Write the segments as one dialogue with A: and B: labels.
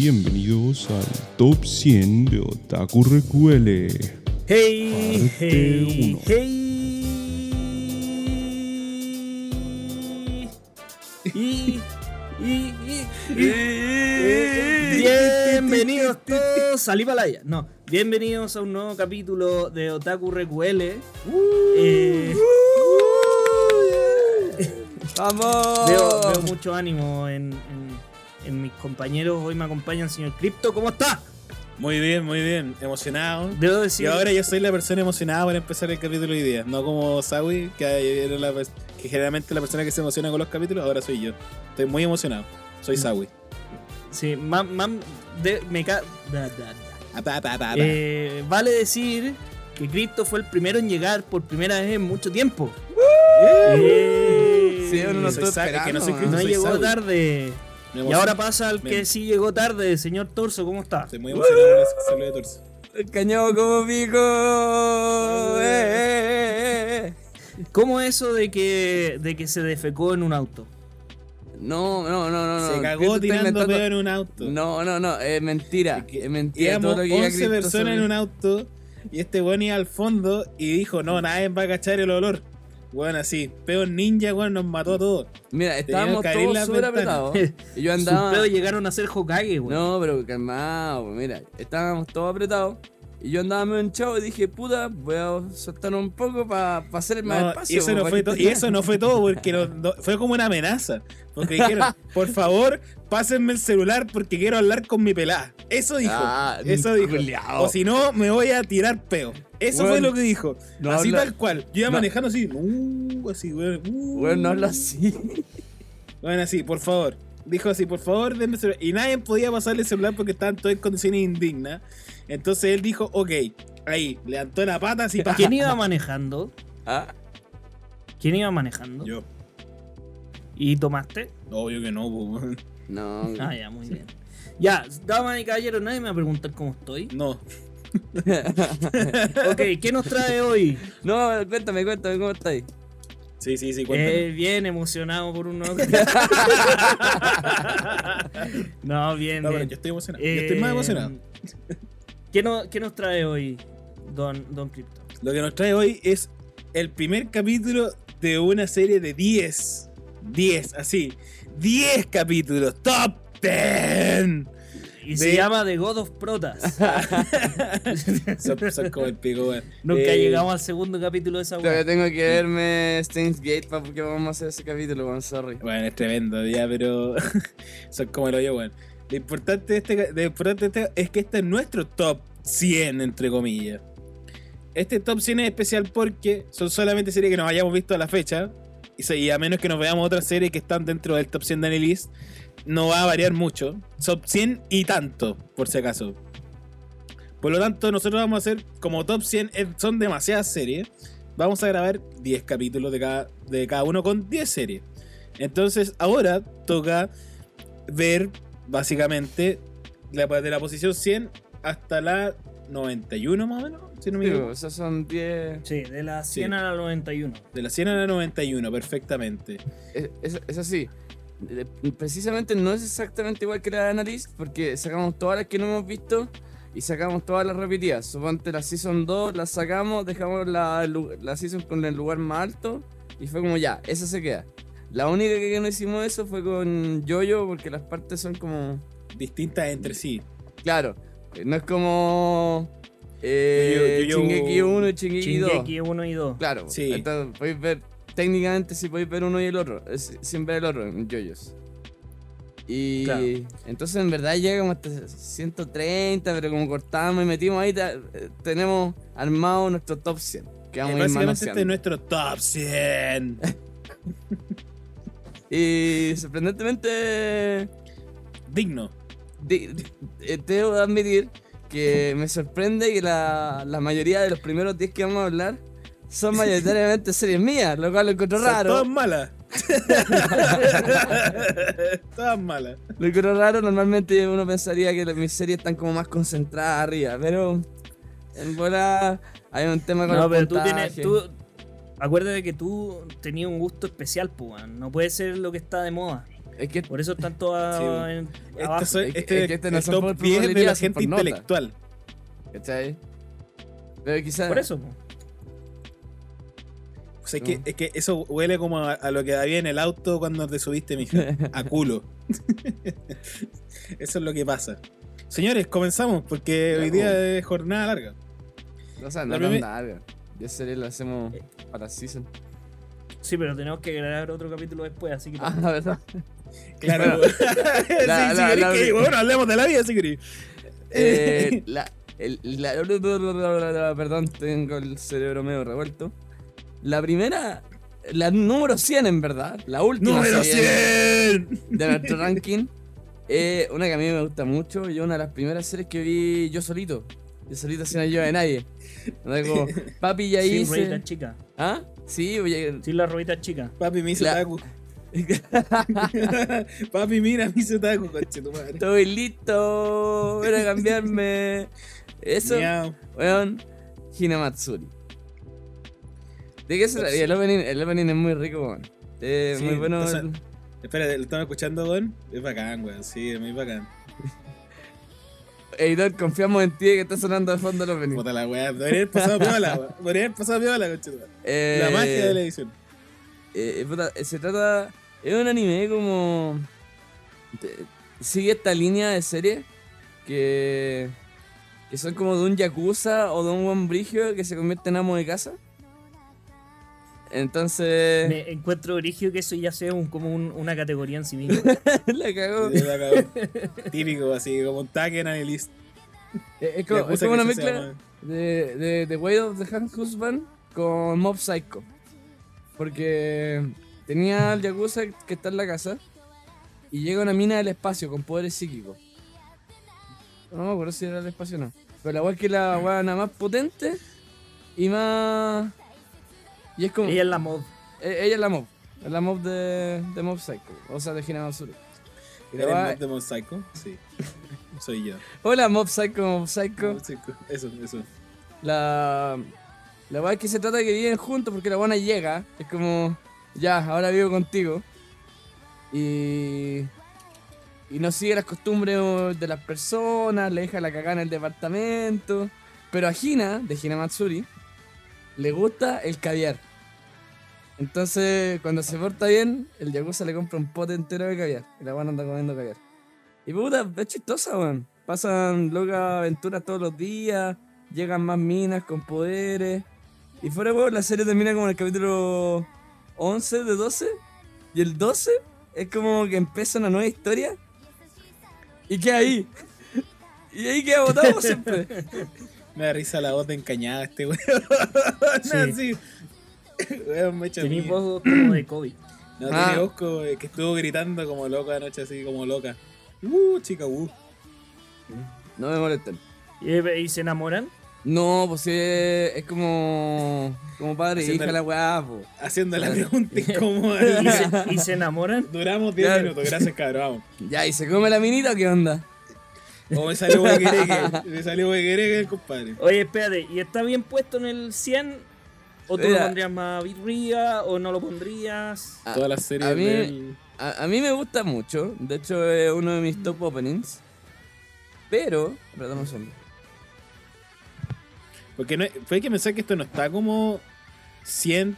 A: bienvenidos al Top 100 de Otaku Recuele.
B: Hey,
A: Parte
B: hey,
A: uno.
B: hey. Y, y, y, y- bienvenidos todos al Himalaya. No, bienvenidos a un nuevo capítulo de Otaku RQL. Eh,
C: ¡Vamos!
B: veo, veo mucho ánimo en mis compañeros. Hoy me acompaña el señor Crypto. ¿Cómo está?
C: Muy bien, muy bien. Emocionado.
B: Debo
C: Y
B: decir.
C: ahora yo soy la persona emocionada para empezar el capítulo hoy día. No como Sawi, que, era la que generalmente la persona que se emociona con los capítulos, ahora soy yo. Estoy muy emocionado. Soy Sawi.
B: Sí, más, más de, me ca- da, da, da.
C: Ah, pa, pa, pa, pa.
B: Eh, vale decir que Crypto fue el primero en llegar por primera vez en mucho tiempo. Eh,
D: Sí, uno no
C: soy que no soy Cristo,
B: no
C: soy
B: llegó tarde. Y ahora pasa al que
C: Me-
B: sí llegó tarde, señor Torso, ¿cómo está?
C: Estoy muy emocionado con ese saludo de torso.
D: El cañón como pico. Eh, eh, eh, eh.
B: ¿Cómo eso de que, de que se defecó en un auto?
D: No, no, no, no. no.
C: Se
D: ¿Qué
C: cagó tirando pedo en un auto.
D: No, no, no. Es mentira.
C: Es que
D: Es mentira. Todo lo que diga
C: 11
D: Cristo
C: personas
D: sobre-
C: en un auto y este weón iba al fondo y dijo, no, nadie va a cachar el olor. Weón, así, peor ninja, weón, nos mató a todos.
D: Mira, estábamos todos súper apretados. Y yo
B: Sus
D: andaba.
B: pedos llegaron a ser Hokage, güey.
D: No, pero calmado, mira, estábamos todos apretados. Y yo andaba medio hinchado y dije, puta, voy a soltar un poco para hacer más
C: No,
D: espacio.
C: y, eso no fue y eso no fue todo, porque no- fue como una amenaza. Porque dijeron, por favor, pásenme el celular porque quiero hablar con mi pelada. Eso dijo.
D: Ah,
C: eso dijo.
D: culiao.
C: O si no, me voy a tirar peo. Eso fue lo que dijo.
D: no
C: así
D: habla-
C: tal cual. Yo iba manejando así. Uh, así. Uh,
D: Bueno, no hablo así.
C: Bueno, así, por favor. Dijo así, por favor, denme el celular. Y nadie podía pasarle el celular porque estaban todos en condiciones indignas. Entonces él dijo, ok. Ahí, levantó la pata así para.
B: ¿Quién iba manejando?
D: Ah,
B: ¿Quién iba manejando?
C: Yo.
B: ¿Y tomaste?
C: Obvio que no, pues,
D: no.
B: Ah, ya, muy bien. Ya, damas y caballeros, nadie me va a preguntar cómo estoy.
C: No.
B: Ok, ¿qué nos trae hoy?
D: No, cuéntame, cuéntame, ¿cómo estáis?
C: Sí, sí, sí, cuéntame.
B: Eh, bien emocionado por un nuevo. no, bien,
C: No, pero
B: bien.
C: yo estoy emocionado. yo estoy más
B: Eh,
C: emocionado.
B: ¿Qué, no- qué nos trae hoy, Don, Don Crypto?
C: Lo que nos trae hoy es el primer capítulo de una serie de 10. 10, así. 10 capítulos. Top 10.
B: Y se llama The God of Protas.
C: Son, son como el pico, weón.
B: Nunca
C: Eh,
B: llegamos al segundo capítulo de esa
D: Todavía
B: weá.
D: tengo que verme Steins Gate para que vamos a hacer ese capítulo, weón, sorry.
C: Bueno, es tremendo, ya, pero son como lo yo, weón. Lo importante, de este, lo importante de este es que este es nuestro top 100, entre comillas. Este top 100 es especial porque son solamente series que nos hayamos visto a la fecha. Y, a menos que nos veamos otras series que están dentro del top 100 de Annelise, no va a variar mucho. Top 100 y tanto, por si acaso. Por lo tanto, nosotros vamos a hacer, como top 100 es- son demasiadas series, vamos a grabar 10 capítulos de cada, de cada uno con 10 series. Entonces, ahora toca ver, básicamente, la, de la posición 100 hasta la 91, más o menos, si no me equivoco.
D: esos son 10.
B: Sí, de la 100
C: Sí.
B: a la 91.
C: De la 100 a la 91, perfectamente.
D: Es, es- es así. De- Precisamente no es exactamente igual que la de Analyst, porque sacamos todas las que no hemos visto y sacamos todas las repetidas. Suponte la Season 2, la sacamos, dejamos la, la Season con el lugar más alto y fue como ya, esa se queda. La única que no hicimos eso fue con Jojo, porque las partes son como.
C: Distintas entre sí.
D: Claro, no es como. Eh,
C: Yo- yo- yo-
D: Shingeki 1 y Shingeki 2.
B: Shingeki 1 y 2.
D: Claro,
C: Sí.
D: entonces podéis ver, técnicamente si podéis ver uno y el otro, es- sin ver el otro en JoJo's. Y
B: Claro.
D: entonces en verdad llegamos hasta 130, pero como cortamos y metimos ahí, eh, tenemos armado nuestro top 100. Que
C: Eh,
D: vamos a ir
C: básicamente este es nuestro top 100.
D: Y sorprendentemente,
C: Digno.
D: di- di- eh, debo de admitir que me sorprende que la, la mayoría de los primeros 10 que vamos a hablar son mayoritariamente series mías, lo cual lo encuentro raro.
C: Todas malas. todas malas.
D: Lo que es raro, normalmente uno pensaría que mis series están como más concentradas arriba, pero en bola hay un tema con
B: No,
D: los
B: pero tú tienes. Tú, acuérdate que tú tenías un gusto especial, pues. No puede ser lo que está de moda.
D: Es que
B: Por eso están todas
C: Sí,
B: en-
C: Este,
B: abajo.
C: soy-
D: Es que-
C: este
D: es que este no
C: el
D: son
C: top
D: por
C: 10 de la gente intelectual.
D: ¿Cachai? Pero quizás.
B: Por eso, po.
C: O sea, es, que, es que eso huele como a, a lo que había en el auto cuando te subiste, mija. A culo. eso es lo que pasa. Señores, comenzamos porque
D: Ya,
C: hoy día es jornada larga.
D: O sea,
C: La
D: no tan
C: primer-
D: larga. Ya sería lo hacemos
B: Eh.
D: para season.
B: Sí, pero tenemos que grabar otro capítulo después, así que.
D: Ah, ¿verdad?
C: Claro.
D: Bueno, la- la- la-
C: hablemos de la vida, si querés.
D: Eh, la, el- la- perdón, tengo el cerebro medio revuelto. La primera, la número 100 en verdad, la última
C: ¡Número
D: serie
C: 100!
D: de nuestro ranking, es una que a mí me gusta mucho y una de las primeras series que vi yo solito. Yo solito sin ayuda de nadie. Como, papi ya
B: Sin
D: hice.
B: rueditas chicas.
D: ¿Ah? Sí, oye.
B: Sin las rueditas chicas.
C: Papi me hizo
D: La-
C: taco. Papi, mira, me hizo taco, conche tu madre.
D: Estoy listo. Ven a cambiarme. Eso. Weón, Hinamatsuri. ¿De qué se trata? Y El opening, el opening es muy rico, weón. Eh,
C: Sí,
D: muy bueno.
C: o sea,
D: el-
C: Espera, ¿lo estamos escuchando, weón? Es bacán, weón. Sí, es muy bacán.
D: Editor, confiamos en ti que está sonando de fondo el opening.
C: Puta la weá. Podría haber pasado piola, weón. Haber pasado piola.
D: Eh,
C: La magia de la edición.
D: eh, puta, se trata. Es un anime como. sigue esta línea de serie que. que son como de un yakuza o de un buen brigio que se convierte en amo de casa. Entonces.
B: Me encuentro origio que eso ya sea un, como un- una categoría en sí misma.
D: la cagó.
C: Sí, la cagó. Típico, así, como un tag en analyst.
D: Eh, Es como, es
C: Yakuza
D: como una mezcla de, de, de Way of the Husband con Mob Psycho. Porque tenía al Yakuza que está en la casa y llega una mina del espacio con poderes psíquicos. No me acuerdo si era el espacio o no. Pero la weá es que la weá nada más potente y más. Y es como.
B: Ella es la mod.
D: e- ella es la mob. Es la mob de, de Mob Psycho. O sea, de Hinamatsuri. Y la
C: ¿Eres mod de Mob Psycho? Sí. Soy yo.
D: Hola Mob Psycho, Mob Psycho.
C: Mob Psycho. Eso, eso.
D: La. La weá es que se trata de que viven juntos porque la buena llega. Es como. Ya, ahora vivo contigo. Y. Y no sigue las costumbres de las personas, le deja la cagada en el departamento. Pero a Hina, de Hinamatsuri, le gusta el caviar. Entonces, cuando se porta bien, el Yakuza le compra un pote entero de caviar. Y la buena anda comiendo caviar. Y puta, es chistosa, weón. Pasan locas aventuras todos los días. Llegan más minas con poderes. Y fuera huevo, la serie termina como en el capítulo 11 de 12. Y el 12 es como que empieza una nueva historia. Y queda ahí. Y ahí queda botado siempre.
C: Me da risa la voz de encañada este weón.
B: Sí.
C: No, así. Weón, me echa
B: Tenía voz como de COVID.
C: No,
D: Ah.
C: tiene voz como eh, que estuvo gritando como loca anoche, así como loca. Uh, chica, uh.
D: No me molesten.
B: ¿Y, y se enamoran?
D: No, pues sí, es como. Como padre y
C: Haciendo
D: hija
C: el-
D: la weá, po.
C: Haciendo la pregunta incómoda.
B: ¿Y se, y se enamoran?
C: Duramos 10
D: Claro.
C: minutos, gracias cabrón, vamos.
D: Ya, ¿y se come la minita o qué onda?
C: O me salió huequereque, me salió huequereque, compadre.
B: Oye, espérate, ¿y está bien puesto en el 100? ¿O tú lo pondrías más birria? ¿O no lo pondrías?
D: A-
C: Todas las series
D: a mí-
C: del-
D: A, a mí me gusta mucho, de hecho es uno de mis top openings. Pero, perdón un segundo.
C: Porque no, fue que pensar que esto no está como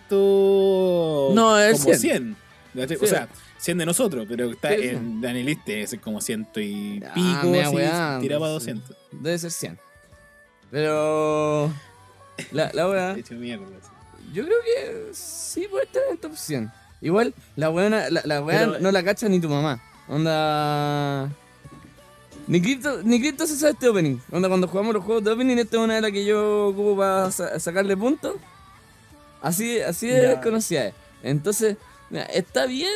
C: ciento...
D: No, es
C: como
D: 100.
C: 100. O
D: Sí.
C: sea, 100 de nosotros, pero está
D: Sí,
C: en Daniel Liste, es como ciento y
D: Ah,
C: pico,
D: mea
C: así,
D: weá,
C: tiraba
D: pues,
C: 200.
D: Debe ser 100. Pero... La, la weá,
C: Hecho mierda.
D: Yo creo que sí puede estar en el top 100. Igual, la weá, la, la
B: Pero-
D: no la cacha ni tu mamá. Onda... Ni Crypto, ni Crypto se sabe este opening. Onda, cuando jugamos los juegos de opening, esta es una de las que yo ocupo para sa- sacarle puntos. Así, así de
B: Ya.
D: desconocida es. Entonces, mira, está bien.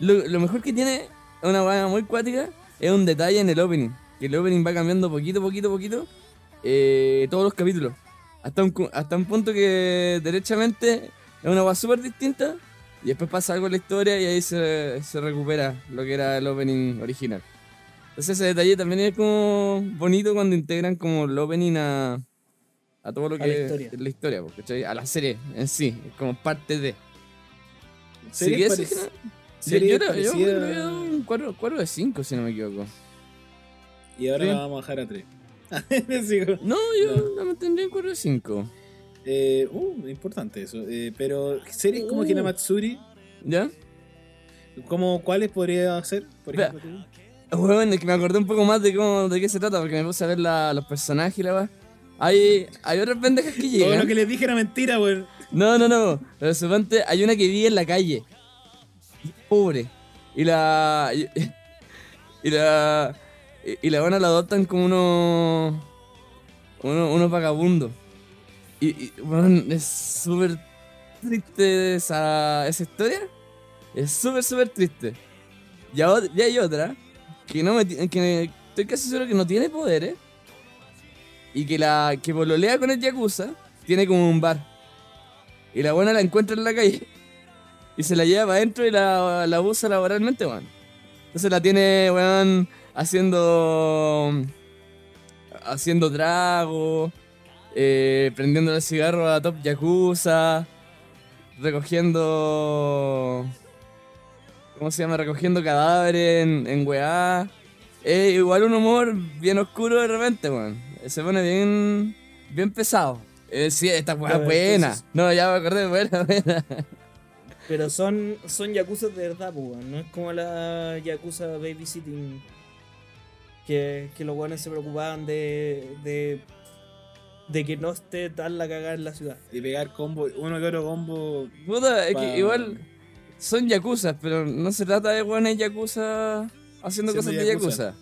D: Lo, lo mejor que tiene es una weá muy cuática. Es un detalle en el opening. Que el opening va cambiando poquito, poquito, poquito. eh, todos los capítulos. Hasta un, hasta un punto que derechamente es una weá súper distinta. Y después pasa algo en la historia y ahí se, se recupera lo que era el opening original. Entonces ese detalle también es como bonito cuando integran como el opening a, a todo lo
B: A
D: que
B: la historia.
D: es la historia, a la serie en sí, es como parte de.
C: Series
D: Sí,
C: serie
D: yo, yo
C: parecida-
D: voy a dar un 4, 4 de 5, si no me equivoco.
C: Y ahora
D: Sí.
C: la vamos a bajar a 3.
D: No, yo
C: No.
D: la mantendría en 4 de 5.
C: Eh, uh, importante eso. Eh, pero series como
D: Uh.
C: Hinamatsuri,
D: ¿Ya?
C: ¿cómo, ¿cuáles podría ser? Por ejemplo,
D: Bueno, es que me acordé un poco más de cómo, de qué se trata, porque me puse a ver la- los personajes y la va. Hay, hay otras pendejas que
C: Todo
D: llegan.
C: lo que les dije era mentira, weón.
D: No, no, no. Pero suponte, hay una que vive en la calle. Pobre. Y la. Y la. Y, la buena la adoptan como unos. Unos, unos vagabundos. Y, y es súper triste esa, esa historia. Es súper, súper triste. Y, y hay otra que no me que estoy casi seguro que no tiene poderes. Y que la que pololea con el Yakuza tiene como un bar. Y la buena la encuentra en la calle. Y se la lleva para adentro y la, la usa laboralmente, weón. Entonces la tiene, weón, haciendo. haciendo trago. Eh, prendiendo el cigarro a Top Yakuza. Recogiendo. ¿Cómo se llama? Recogiendo cadáveres en, en weá. Eh, igual un humor bien oscuro de repente, weón. Se pone bien. bien pesado. Eh, sí, esta weá buena.
B: entonces-
D: No, ya me acordé, buena, buena.
B: Pero son, son yakuza de verdad, pues, weón. No es como la yakuza babysitting. Que, que los weones se preocupaban de, de. de que no esté tan la cagada en la ciudad.
C: Y pegar combo, uno que otro combo.
D: Puta, es
C: Pa-
D: que igual son yakuza, pero no se trata de buenas yakuza haciendo cosas de
C: yakuza.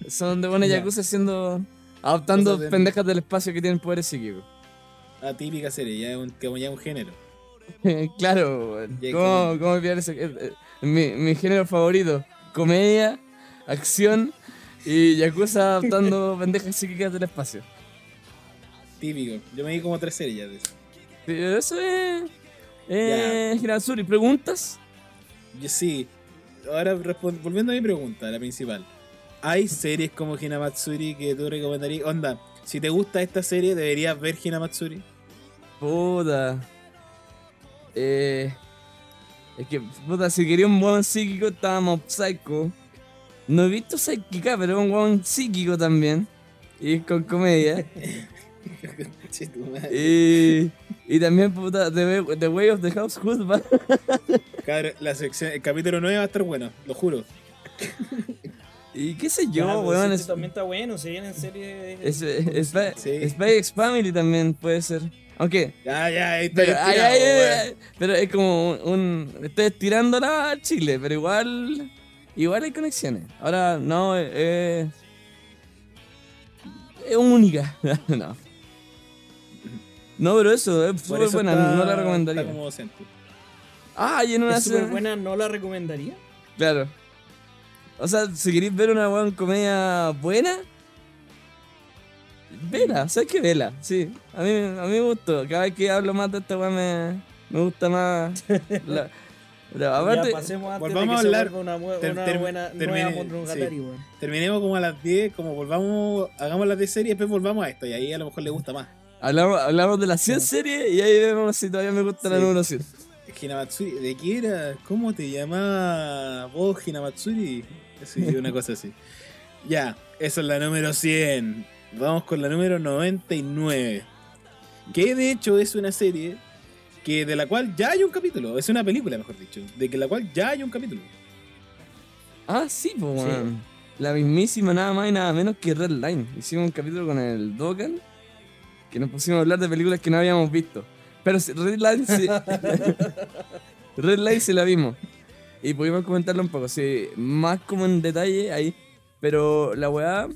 D: yakuza. Son de buenas
B: Ya.
D: yakuza haciendo. adoptando
C: de-
D: pendejas del espacio que tienen poderes psíquicos.
C: Atípica serie, ya es un, como ya un género.
D: claro.
C: Ya,
D: ¿Cómo,
C: como-
D: cómo olvidar ese? eh, eh, mi, mi género favorito: comedia, acción y yakuza adoptando pendejas psíquicas del espacio.
C: Típico. Yo me di como tres series ya de eso.
D: Sí, Eso es. Eh, Hirasuri, ¿preguntas?
C: Yo sí. Ahora, volviendo a mi pregunta, la principal. ¿Hay series como Hinamatsuri que tú recomendarías? Onda, si te gusta esta serie, deberías ver Hinamatsuri.
D: Puta. Eh. Es que, puta, si quería un buen psíquico, estábamos Psycho. No he visto Psychica, pero es un buen psíquico también. Y es con comedia. Y, y también, puta, The, Way- The Way of the House va.
C: Cabrón, la sección, el capítulo 9 va a estar bueno, lo juro.
D: Y qué sé yo,
B: pero
D: weón. Es,
B: también está bueno, se vienen series.
D: es, es, Spy-
C: Sí.
D: Spy X Family también puede ser. Aunque.
C: Ya, ya, ahí está
D: Pero, ay,
C: estirado,
D: ay,
C: weón.
D: pero es como un. Estoy estirándola al Chile, pero igual. Igual hay conexiones. Ahora, no, eh, eh, es única. no. No, pero eso, es súper buena,
C: está-
D: no la recomendaría.
C: Está como docente.
D: Ah, y en una
B: Es súper
D: escena-
B: buena, ¿no la recomendaría?
D: Claro. O sea, si queréis ver una buena comedia buena, vela, ¿sabes qué? Vela, sí. A mí, a mí me gustó. Cada vez que hablo más de esta weá me, me gusta más. La, pero aparte,
B: ya pasemos antes
C: volvamos
B: de que
C: a hablar-
B: se una, bu-
C: ter-
B: una
C: ter-
B: buena
C: termine-
B: nueva Monogatari, weón.
C: Terminemos como a las 10, como volvamos, hagamos las de serie y después volvamos a esto. Y ahí a lo mejor le gusta más.
D: hablamos, hablamos de las 100 series y ahí vemos si todavía me gusta la
C: Sí.
D: número 100.
C: Hinamatsuri, ¿de qué era? ¿Cómo te llamaba vos, Hinamatsuri? Sí, una cosa así. Ya, esa es la número 100. Vamos con la número 99. Que de hecho es una serie que de la cual ya hay un capítulo. Es una película, mejor dicho. De que la cual ya hay un capítulo.
D: Ah, sí, pues,
B: Sí.
D: weón. La mismísima, nada más y nada menos que Red Line. Hicimos un capítulo con el Dogan que nos pusimos a hablar de películas que no habíamos visto. Pero Red Line sí. Red Line sí la vimos. Y pudimos comentarlo un poco, sí, más como en detalle ahí. Pero la weá.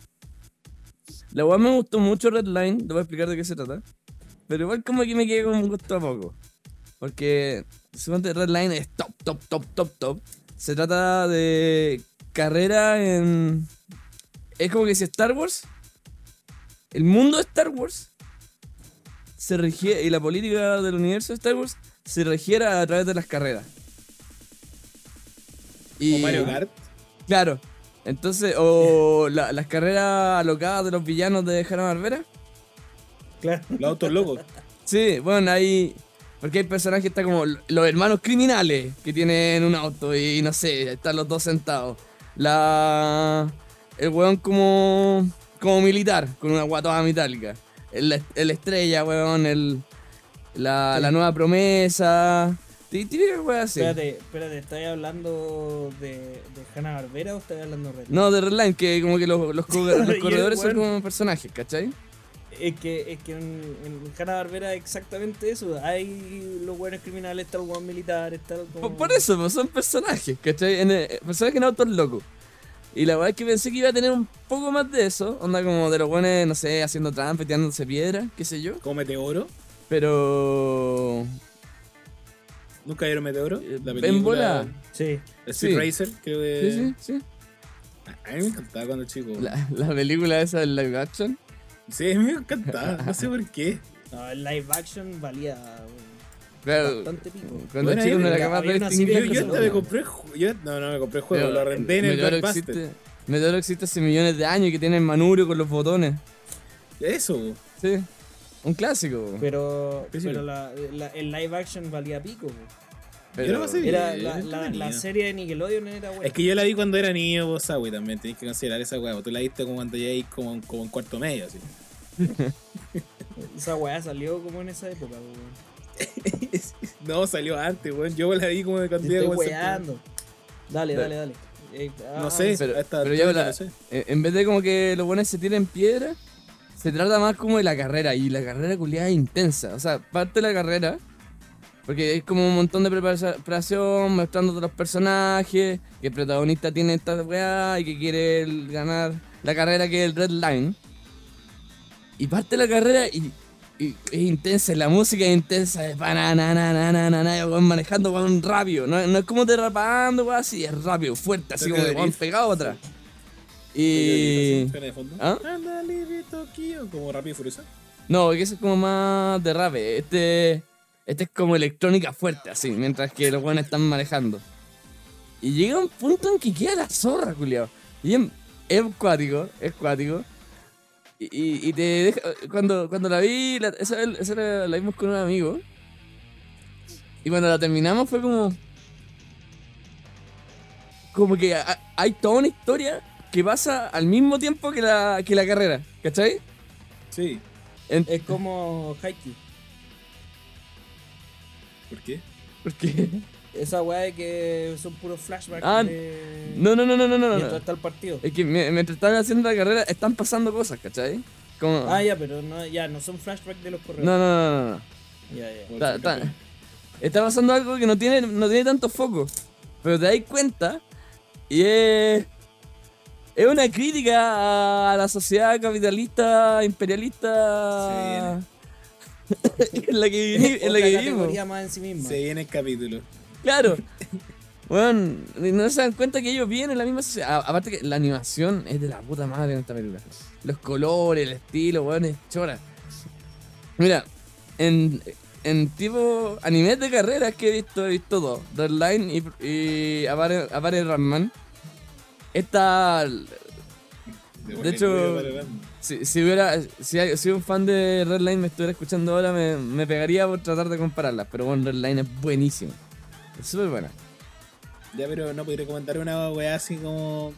D: La weá me gustó mucho Red Line, te voy a explicar de qué se trata. Pero igual como que me quedé con un gusto a poco. Porque suponte Red Line es top, top, top, top, top. Se trata de carrera en. Es como que si Star Wars. El mundo de Star Wars. Se regiera. Y la política del universo de Star Wars se regiera a través de las carreras. Y,
C: O Mario Kart.
D: Claro. Entonces, o la- las carreras alocadas de los villanos de Hanna Barbera.
B: Claro.
C: Los autos locos.
D: Sí, bueno, hay, Porque hay personajes que están como los hermanos criminales que tienen un auto y no sé, están los dos sentados. La. El weón como. como militar, con una guatoa metálica. El, el estrella, weón, el. La,
B: Sí.
D: la nueva promesa. Típica weón así.
B: Espérate, espérate, ¿estás hablando de, de Hanna Barbera o estás hablando de Red?
D: No, de Redline, que como que los, los, los corredores son como personajes, ¿cachai?
B: Es que, es que en, en Hanna Barbera es exactamente eso. Hay los buenos criminales, está el buen militar, está el
D: Por,
B: como-
D: por eso, pues, son personajes, ¿cachai? En, eh, personajes en autos locos. Y la verdad es que pensé que iba a tener un poco más de eso. Onda como de los buenos, no sé, haciendo trampa, tirándose piedra, qué sé yo.
C: Como Meteoro.
D: Pero.
C: ¿Nunca vieron Meteoro?
D: Eh,
C: La
D: en
C: película.
D: bola.
B: Sí.
C: Speed
D: Sí.
C: Racer, creo
D: Sí,
C: que.
D: sí, sí.
C: A mí me encantaba cuando chico.
D: La, la película esa del live action.
C: Sí, me encantaba. No sé por qué.
B: No, el live action valía
D: Claro,
B: bastante pico.
D: cuando
C: Bueno,
D: chico no era capaz de distinguir.
C: Yo, yo hasta me compré el juego. Yo, no, no me compré el juego,
D: Pero,
C: lo renté en el
D: Meteoro
C: Blockbuster.
D: existe, Meteoro existe hace millones de años y que tiene el manubrio con los botones.
C: Eso.
D: Sí. Un clásico.
B: Pero, pero la, la- el live action valía pico. Po.
C: Yo lo pasé bien.
B: Era
C: Sí,
B: la, la,
C: entretenido.
B: la serie de Nickelodeon era buena.
C: Es que yo la vi cuando era niño, vos sabes, también tenés que considerar esa weá. Tú la viste como cuando ya como, como en cuarto medio, así.
B: Esa weá salió como en esa época. po.
C: no, salió antes, weón. Yo la vi como de cuando
B: estoy
C: como
B: weando. Dale,
D: Dale.
B: dale, dale. Eh, ah,
C: No sé,
D: pero-
C: a esta
D: pero ya la-
C: no sé.
D: Eh, En vez de como que los buenos se tiren piedra, se trata más como de la carrera. Y la carrera culiada es intensa. O sea, parte de la carrera. Porque es como un montón de prepara- preparación, mostrando los personajes, que el protagonista tiene esta weá y que quiere ganar la carrera que es el Red Line. Y parte la carrera y, y es intensa, la música es intensa, es banana, manejando weón rápido. No, no es como derrapando, weón, así, es rápido, fuerte, así como
C: de
D: pegado atrás. Y.
C: De fondo.
D: ¿Ah?
C: Anda, libre Tokio, como rápido y furioso.
D: No, que eso es como más de rap. eh. Este, este es como electrónica fuerte, así, mientras que los buenos están manejando. Y llega un punto en que queda la zorra, culiao. Y es, es cuático, es cuático. Y, y- y te deja. Cuando, cuando la vi, la, esa, esa la, la vimos con un amigo. Y cuando la terminamos fue como. Como que ha- hay toda una historia que pasa al mismo tiempo que la, que la carrera, ¿cachai?
C: Sí.
D: En-
B: Es como Haikyuu.
C: ¿Por qué?
D: porque.
B: Esa weá de que son puros flashbacks
D: Ah,
B: de...
D: No, no, no, no, no, no.
B: mientras
D: no.
B: está el partido.
D: Es que mi- mientras están haciendo la carrera están pasando cosas, ¿cachai? Como...
B: Ah, ya, pero no, ya, no son flashbacks de los corredores.
D: no, no, no, no, no.
B: Ya, ya.
D: Está, está- está pasando algo que no tiene, no tiene tanto foco. Pero te das cuenta y es. Es una crítica a la sociedad capitalista, imperialista. en la que, vivi- en la
B: Otra
D: que vivimos.
B: categoría más en sí misma.
C: Se viene el capítulo.
D: Claro. Bueno, no se dan cuenta que ellos viven en la misma sociedad. Aparte que la animación es de la puta madre en esta película. Los colores, el estilo, weón, es chora. Mira, en, en tipo animes de carreras que he visto, he visto dos. Redline y, y Avare, Avare Ramman. Esta... De hecho- Si, si hubiera... Si, si un fan de Redline me estuviera escuchando ahora, me, me pegaría por tratar de compararlas. Pero bueno, Redline es buenísimo. Es súper buena.
C: Ya, pero no podría comentar una weá así como.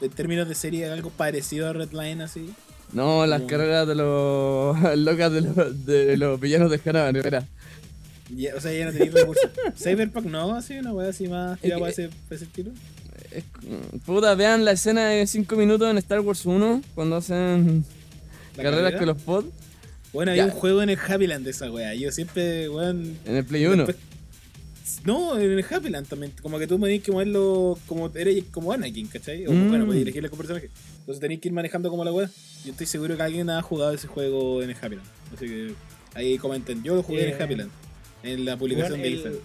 C: En términos de serie, algo parecido a Redline así.
D: No, las
C: No.
D: carreras de los locas de los, de los villanos de Hanna.
C: Ya, o sea, ya no tenéis recursos. Cyberpunk no, así, una weá así más para ese, para ese estilo.
D: Es- Puta, vean la escena de 5 minutos en Star Wars 1 cuando hacen carreras
C: carrera.
D: con los pods
C: Bueno, había
D: Ya.
C: un juego en el Happyland de esa weá. Yo siempre, weón.
D: en el Play 1.
C: después- No, en el Happyland también. Como que tú tenías que moverlo como eres como Anakin, ¿cachai? O
D: Mm.
C: bueno, podías elegirle como personaje. Entonces tenías que ir manejando como la weá. Yo estoy seguro que alguien ha jugado ese juego en el Happyland. Así que ahí comenten. Yo lo jugué en
B: Eh,
C: el Happyland. En la publicación
B: Bueno,
C: de
B: el-
C: Instagram.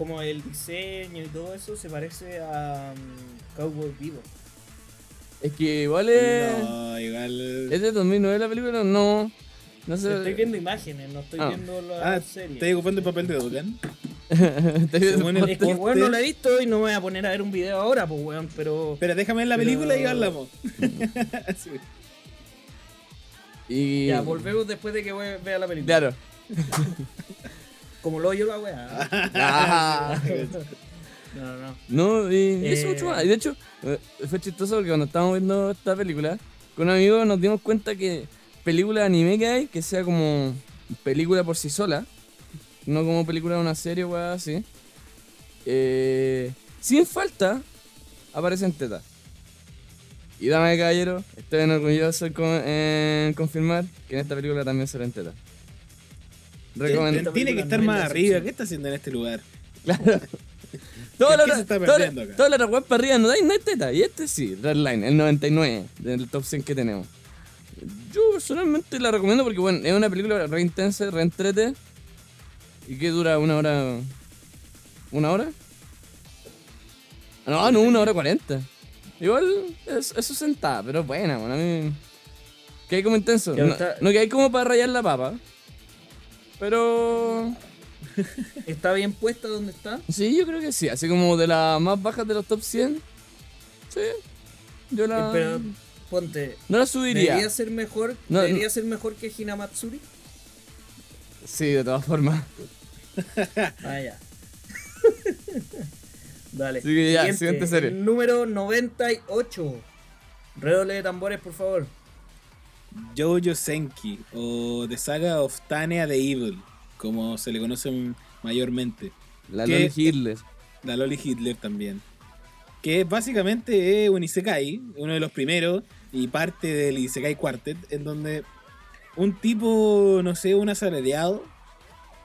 B: Como el diseño y todo eso se parece a um, Cowboy Vivo.
D: Es que igual es.
C: No, igual.
D: ¿Es de 2009 la película? No. No sé.
B: Estoy viendo imágenes, no estoy
D: Ah.
B: viendo la
C: Ah,
B: serie.
C: ¿te ocupando el papel de el-
B: Es que weón no la he visto y no me voy a poner a ver un video ahora, pues weón, pero.
C: Pero déjame ver la
B: Pero-
C: película y hablamos. Sí.
D: Y.
B: Ya, volvemos después de que vea la película.
D: Claro.
B: como lo yo la weá.
D: Ah.
B: No, no, no.
D: No, y
B: Eh.
D: eso mucho más. Y de hecho, eh, fue chistoso porque cuando estábamos viendo esta película, con un amigo nos dimos cuenta que película de anime que hay, que sea como película por sí sola, no como película de una serie o algo así, eh, sin falta aparecen tetas. Y dame caballero, estoy orgulloso en, con- en confirmar que en esta película también salen tetas. Recomend-
C: Tiene que estar más arriba. ¿Qué está haciendo en este lugar?
D: Claro. Toda la
C: ¿Qué se está
D: toda la-
C: acá?
D: web para arriba no hay, no hay teta. Y este sí, Redline, el 99 del top 100 que tenemos. Yo personalmente la recomiendo porque, bueno, es una película re intensa, re entrete. ¿Y que dura una hora? ¿Una hora? No, no, una hora cuarenta. Igual es, es sentada, pero buena, bueno, a mí. Que hay como intenso. No, no que hay como para rayar la papa. Pero.
B: ¿Está bien puesta donde está?
D: Sí, yo creo que sí. Así como de las más bajas de los top 100. Sí. Yo la.
B: Eh, Pero ponte.
D: no la subiría.
B: ¿Debería ser mejor?
D: No,
B: ¿Debería
D: no.
B: ser mejor que Hinamatsuri?
D: Sí, de todas formas.
B: Ah, ya. Dale.
D: Que ya, siguiente serie.
B: Número 98. Redoble de tambores, por favor.
C: Jojo Senki o The Saga of Tanya the Evil, como se le conoce mayormente.
D: La. Loli Hitler.
C: La Loli Hitler también. Que básicamente es un Isekai, uno de los primeros y parte del Isekai Quartet, en donde un tipo, no sé, un asalariado,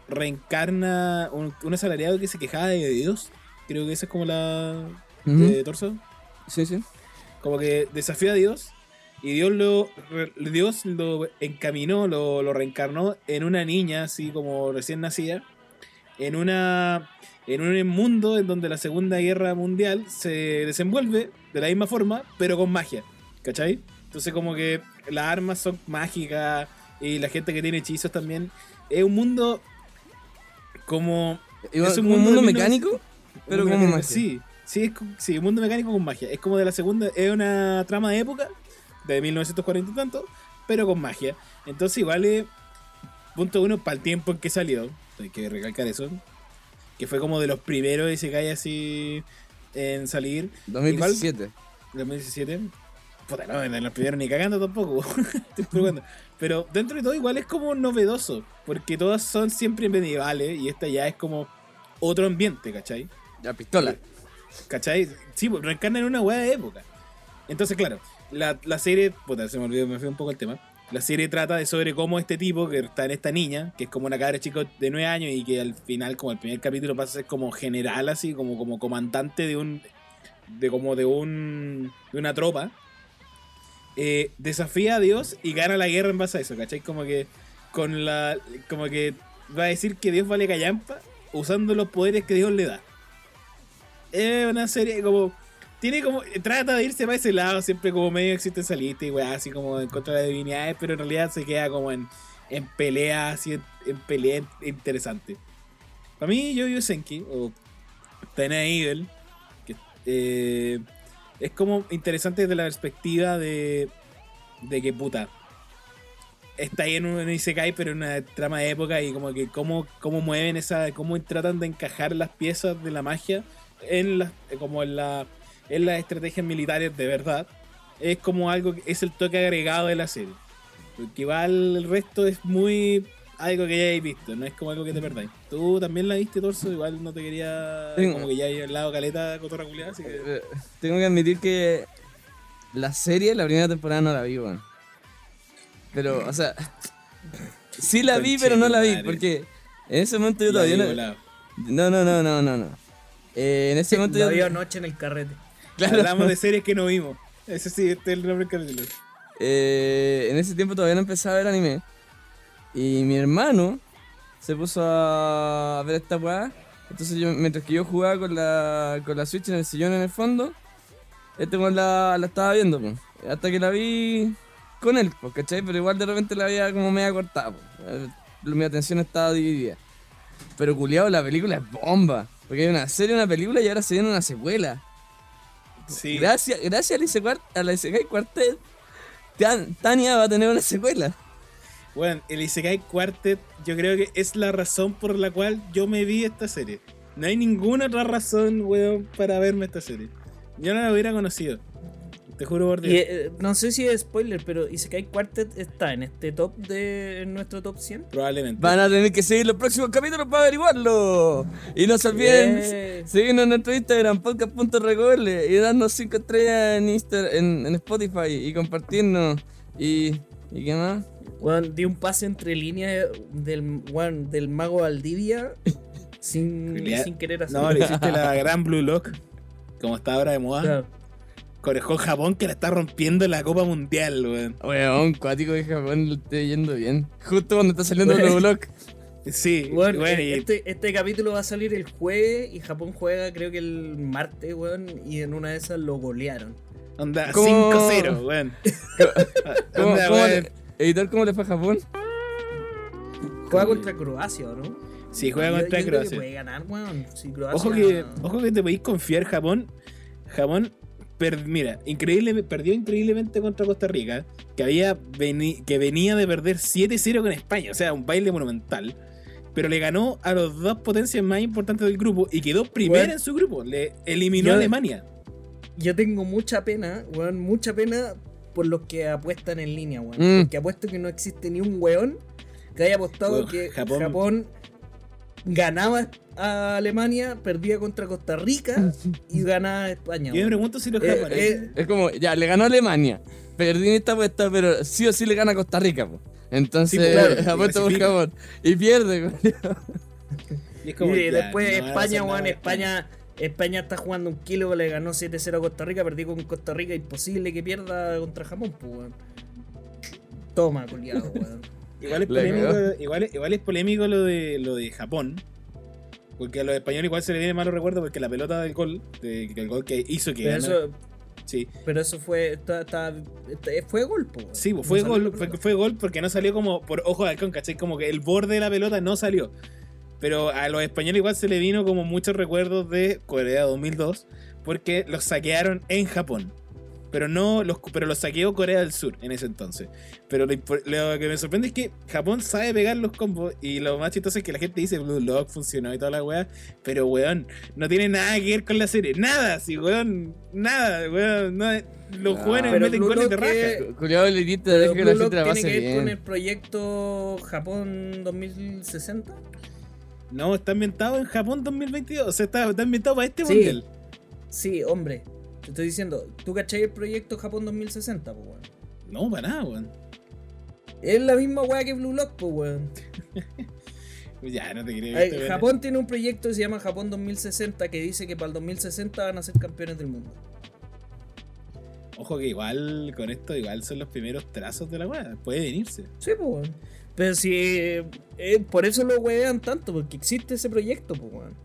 C: reencarna un, un asalariado que se quejaba de Dios. Creo que esa es como la de torso.
D: Sí, sí.
C: Como que desafió a Dios y Dios lo, Dios lo encaminó, lo, lo reencarnó en una niña, así como recién nacida, en una en un mundo en donde la Segunda Guerra Mundial se desenvuelve de la misma forma, pero con magia, ¿cachai? Entonces como que las armas son mágicas y la gente que tiene hechizos también. Es un mundo como Es un
D: un
C: mundo
D: mecánico, pero como magia.
C: Sí, sí, es, sí, un mundo mecánico con magia. Es como de la segunda, es una trama de época, de 1940 y tanto, pero con magia. Entonces igual es, punto uno, para el tiempo en que salió, hay que recalcar eso, que fue como de los primeros y se cae así en salir,
D: 2017.
C: 2017. Puta, no, en los primeros ni cagando tampoco. Estoy. Pero dentro de todo igual es como novedoso, porque todas son siempre medievales y esta ya es como otro ambiente, ¿cachai?
D: Ya, pistola.
C: ¿Cachai? Sí, pues reencarna en una weá de época. Entonces, claro, la, la serie, puta, se me olvidó, me fui un poco el tema. La serie trata de sobre cómo este tipo que está en esta niña, que es como una cabra chica de 9 años y que al final, como el primer capítulo, pasa a ser como general, así, como, como comandante de un. de como de un. de una tropa. eh, desafía a Dios y gana la guerra en base a eso, ¿cachai? Como que. con la. como que va a decir que Dios vale callampa usando los poderes que Dios le da es una serie como. Tiene como. Trata de irse para ese lado, siempre como medio existencialista y weá, así como en contra de las divinidades, pero en realidad se queda como en, en pelea, así, en, en pelea interesante. Para mí, yo Senki, o Tena Evil, que eh, es como interesante desde la perspectiva de. de que puta. Está ahí en un Isekai, pero en una trama de época y como que cómo, cómo mueven esa. cómo tratan de encajar las piezas de la magia en las como en la en las estrategias militares de verdad es como algo que es el toque agregado de la serie porque igual el resto es muy algo que ya hayáis visto no es como algo que te perdáis tú también la viste torso igual no te quería
D: Tengo-
C: como que ya hay al lado caleta cotorra culiada, así que
D: Eh, Tengo que admitir que la serie, la primera temporada no la vi, weón. Pero, o sea, sí la vi, pero no la vi, porque en ese momento yo
C: la
D: todavía no... No, no, no, no, no, no. Eh, en ese momento
B: La
D: yo...
B: vi anoche en el carrete.
D: Claro.
C: hablamos de series que no vimos ese sí este es el nombre del capítulo
D: Eh, en ese tiempo todavía no empezaba a ver anime. Y mi hermano se puso a ver esta weá. Entonces yo, mientras que yo jugaba con la, con la Switch en el sillón en el fondo, este weón la, la estaba viendo, pues. Hasta que la vi con él, pues, ¿cachai? Pero igual de repente la veía como media cortada, pues. Eh, Mi atención estaba dividida. Pero culiado, la película es bomba. Porque hay una serie, una película y ahora se viene una secuela.
C: Sí
D: Gracias, gracias a la Isekai- Quartet, Tan- Tania va a tener una secuela.
C: Bueno, el Isekai Quartet yo creo que es la razón por la cual yo me vi esta serie. No hay ninguna otra razón, weón, para verme esta serie. Yo no la hubiera conocido. Te juro por Dios.
B: Y, eh, no sé si es spoiler, pero Isekai Quartet está en este top de en nuestro top 100.
C: Probablemente.
D: Van a tener que seguir los próximos capítulos para averiguarlo. Y no se olviden
B: Yeah.
D: seguirnos en nuestro Instagram, podcast.recol y darnos 5 estrellas en, Insta- en, en Spotify y compartirnos. Y, ¿Y qué más?
B: Weón, di un pase entre líneas del, weón, del mago Valdivia sin, sin querer hacerlo.
C: No, le hiciste la gran Blue Lock. Como está ahora de moda.
B: Claro.
C: Corejó Japón que la está rompiendo en la Copa Mundial, weón.
D: Weón, cuático de Japón lo estoy yendo bien. Justo cuando está saliendo el
B: Weón.
D: blog.
C: Sí,
B: Weón,
C: bueno, y-
B: este, este capítulo va a salir el jueves y Japón juega creo que el martes, weón, y en una de esas lo golearon.
C: onda
D: ¿Cómo?
C: 5-0, weón.
D: ¿Cómo,
C: Onda,
D: cómo
C: weón.
D: le- editor, ¿cómo le fue a Japón?
B: Juega contra Croacia, ¿o ¿no?
C: Sí, juega
B: Yo-
C: contra
B: yo creo que
C: Croacia.
B: puede ganar, weón. Si Croacia...
C: Ojo que, ojo que te podéis confiar, Japón. Japón, per- mira, increíble, perdió increíblemente contra Costa Rica, que, había veni- que venía de perder 7-0 con España, o sea, un baile monumental. Pero le ganó a los dos potencias más importantes del grupo y quedó primera
B: Bueno.
C: en su grupo. Le eliminó
B: Yo-
C: a Alemania.
B: Yo tengo mucha pena, weón, mucha pena por los que apuestan en línea, weón.
D: Mm.
B: Porque apuesto que no existe ni un weón que haya apostado que
C: Japón-
B: Japón... ganaba a Alemania, perdía contra Costa Rica y ganaba a España.
C: Yo me pregunto si los
B: Eh,
C: japoneses.
B: eh,
D: Es como, ya, le ganó a Alemania. Perdí en esta apuesta, pero sí o sí le gana a Costa Rica, po. Entonces,
C: Sí, pues, claro,
D: apuesta por. Japón. Y pierde,
C: y es como,
B: y
C: ya,
B: después
C: no
B: España,
C: de
B: España, España está jugando un kilo, le ganó 7-0 a Costa Rica, perdí con Costa Rica, imposible que pierda contra Japón, pues weón. Toma, culiado, weón.
C: Igual es
D: Le
C: polémico,
D: cagó.
C: igual, igual es polémico lo de lo de Japón. Porque a los españoles igual se les viene malo recuerdo porque la pelota del gol, de- el gol que hizo que
B: Pero
C: ganó-
B: eso,
C: sí,
B: pero eso fue, fue gol, po,
C: sí,
B: No
C: fue gol, fue gol porque no salió como por ojo de halcón, ¿cachai? Como que el borde de la pelota no salió. Pero a los españoles igual se le vino como muchos recuerdos de Corea 2002 porque los saquearon en Japón. Pero no los pero los saqueó Corea del Sur en ese entonces. Pero lo, que me sorprende es que Japón sabe pegar los combos y lo más chistoso es que la gente dice Blue Lock funcionó y toda la weá, pero weón, no tiene nada que ver con la serie, nada, sí, weón, nada, weón, no, los
D: Ah,
C: jóvenes meten
B: Blue
C: goles de raja.
D: Cuidado, deja que la
B: Lock
D: gente la
B: tiene que ver con el proyecto Japón 2060.
C: No, está ambientado en Japón 2022, o sea, está, está ambientado para este
B: Sí.
C: mundial.
B: Sí, hombre. Te estoy diciendo, ¿tú cachai el proyecto Japón 2060, po, weón?
C: No, para nada, weón.
B: Es la misma weá que Blue Lock, po, weón.
C: Ya, no te creo.
B: Ay,
C: weón.
B: Japón tiene un proyecto que se llama Japón 2060 que dice que para el 2060 van a ser campeones del mundo.
C: Ojo que igual con esto, igual son los primeros trazos de la weá, puede venirse.
B: Sí, pues, weón. Pero si. eh, eh, por eso lo wean tanto, porque existe ese proyecto, pues, weón.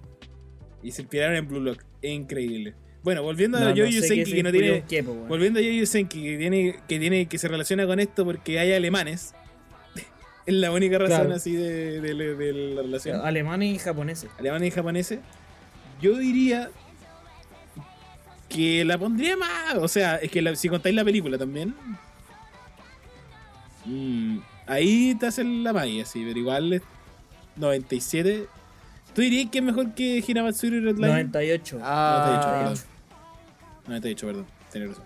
C: Y se inspiraron en Blue Lock, increíble. Bueno, volviendo
B: No,
C: a
B: no
C: Yoyo
B: sé
C: Senki,
B: qué se
C: que no tiene.
B: qué, po.
C: Volviendo a Yoyo Senki, que tiene, que tiene, que se relaciona con esto porque hay alemanes. es la única razón
B: Claro.
C: así de, de- de la relación.
B: Alemanes y japoneses.
C: Alemanes y japoneses. Yo diría que la pondría más. O sea, es que la- si contáis la película también. mm, ahí te hacen la magia, sí, pero igual es 97. ¿Tú dirías que es mejor que Hinamatsuri Red Line?
B: 98.
D: Ah,
C: 98, 98, perdón. Tenés razón.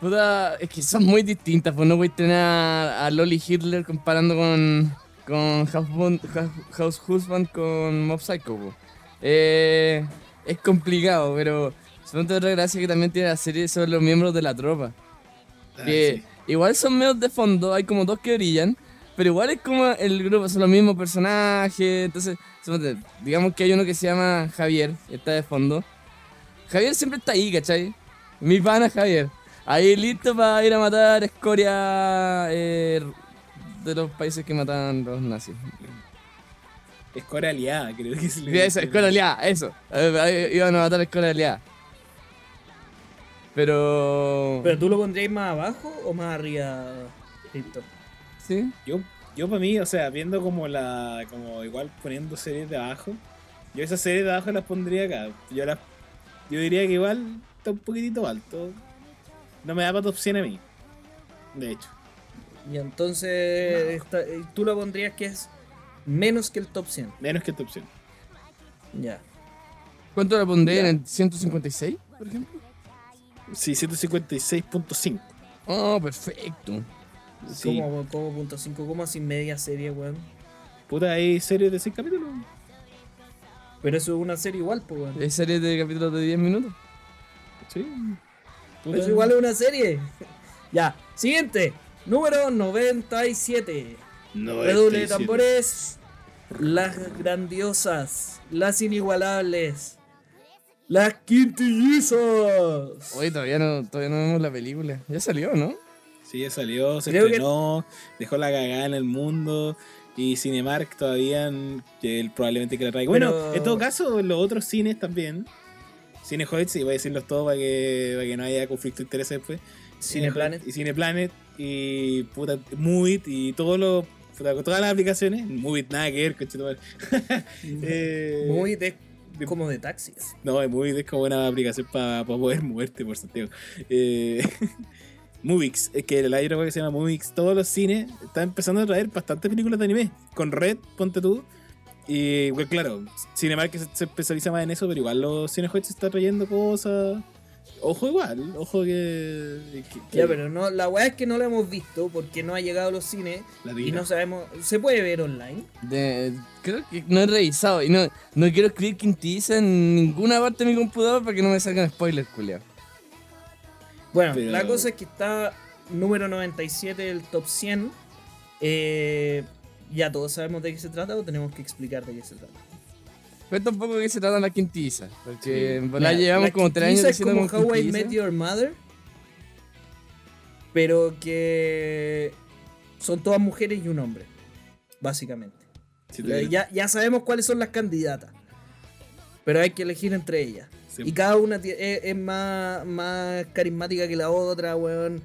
D: puta, es que son muy distintas, pues no voy a tener a, a Loli Hitler comparando con, con House, House- Husband con Mob Psycho. po. Eh, es complicado, pero supongo otra gracia que también tiene la serie sobre los miembros de la tropa.
C: Ah,
D: que
C: sí.
D: igual son medios de fondo, hay como dos que brillan, pero igual es como el grupo, son los mismos personajes, entonces, digamos que hay uno que se llama Javier, está de fondo. Javier siempre está ahí, ¿cachai? Mi pana Javier. Ahí listo para ir a matar escoria eh, de los países que mataban los nazis.
C: Escoria aliada, creo que es
D: Sí, eso, escuela aliada, eso. Eh, Iban a matar escuela aliada. Pero...
B: ¿Pero tú lo pondrías más abajo o más arriba, Víctor?
D: ¿Sí?
C: Yo, yo para mí, o sea, viendo como la. como igual poniendo series de abajo. Yo esas series de abajo las pondría acá. Yo las. Yo diría que igual está un poquitito alto. No me da para top 100 a mí. De hecho.
B: Y entonces esta- eh, tú lo pondrías que es menos que el top 100.
C: Menos que esta opción.
B: Ya.
D: ¿Cuánto la pondré
B: Ya.
D: en el 156, por ejemplo?
C: Sí, 156.5.
D: Oh, perfecto.
C: Sí.
B: ¿Cómo, cómo punto 5? ¿Cómo así media serie, weón?
C: Puta, hay series de 6 capítulos.
B: Pero eso es una serie igual, pues, weón.
D: ¿Hay series de capítulos de 10 minutos?
C: Sí. Puta.
B: Eso igual es una serie. ya. Siguiente. Número 97.
C: No,
B: Redoble de tambores. Las grandiosas. Las inigualables. Las quintillizas.
D: Oye, todavía no, todavía no vemos la película. Ya salió, ¿no?
C: Sí, ya salió, se
B: Creo que-
C: estrenó, dejó la cagada en el mundo. Y Cinemark todavía él probablemente que la traiga. Bueno, en todo caso, los otros cines también. Cine Hoyts, y voy a decirlos todos para que, para que no haya conflicto de intereses después.
B: Cineplanet.
C: Y Cineplanet y puta, Movit y todos los todas las aplicaciones. Movit nada que ver. Eh,
B: Muy de, como de taxis.
C: No, Movit es como una aplicación para poder moverte por Santiago. Eh, Movix, es que el aire que se llama Movix, todos los cines están empezando a traer bastantes películas de anime. Con Red, ponte tú. Y bueno, claro, Cinemark que se, se especializa más en eso, pero igual los cines se está trayendo cosas. Ojo igual, ojo que. que- que
B: Ya, pero no, la weá es que no la hemos visto porque no ha llegado a los cines y no sabemos. ¿Se puede ver online?
D: De- creo que no he revisado y no, no quiero escribir quintiza en ninguna parte de mi computador para que no me salgan spoilers, culiao.
B: Bueno,
C: Pero-
B: la cosa es que está número 97 del top 100. Eh, ya todos sabemos de qué se trata o tenemos que explicar de qué se trata.
D: Cuenta un poco de qué se trata la quintiza. Porque en verdad
B: Mira,
D: llevamos
B: la
D: como tres años
B: quintiza es
D: diciendo
B: como
D: como
B: How I. Met Your Mother. Pero que son todas mujeres y un hombre. Básicamente.
C: Sí, te-
B: Ya, ya sabemos cuáles son las candidatas. Pero hay que elegir entre ellas.
C: Sí.
B: Y cada una tie- es, es más, más carismática que la otra, weón.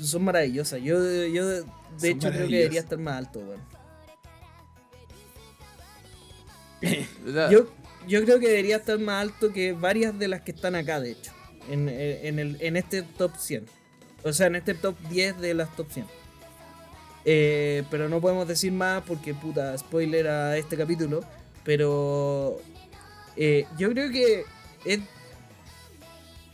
B: Son maravillosas. Yo, yo de
C: Son
B: hecho creo que debería estar más alto, weón. Yo, yo creo que debería estar más alto que varias de las que están acá, de hecho. En, en el, en este top 100. O sea, en este top 10 de las top 100. Eh, pero no podemos decir más porque, puta, spoiler a este capítulo. Pero eh, yo creo que es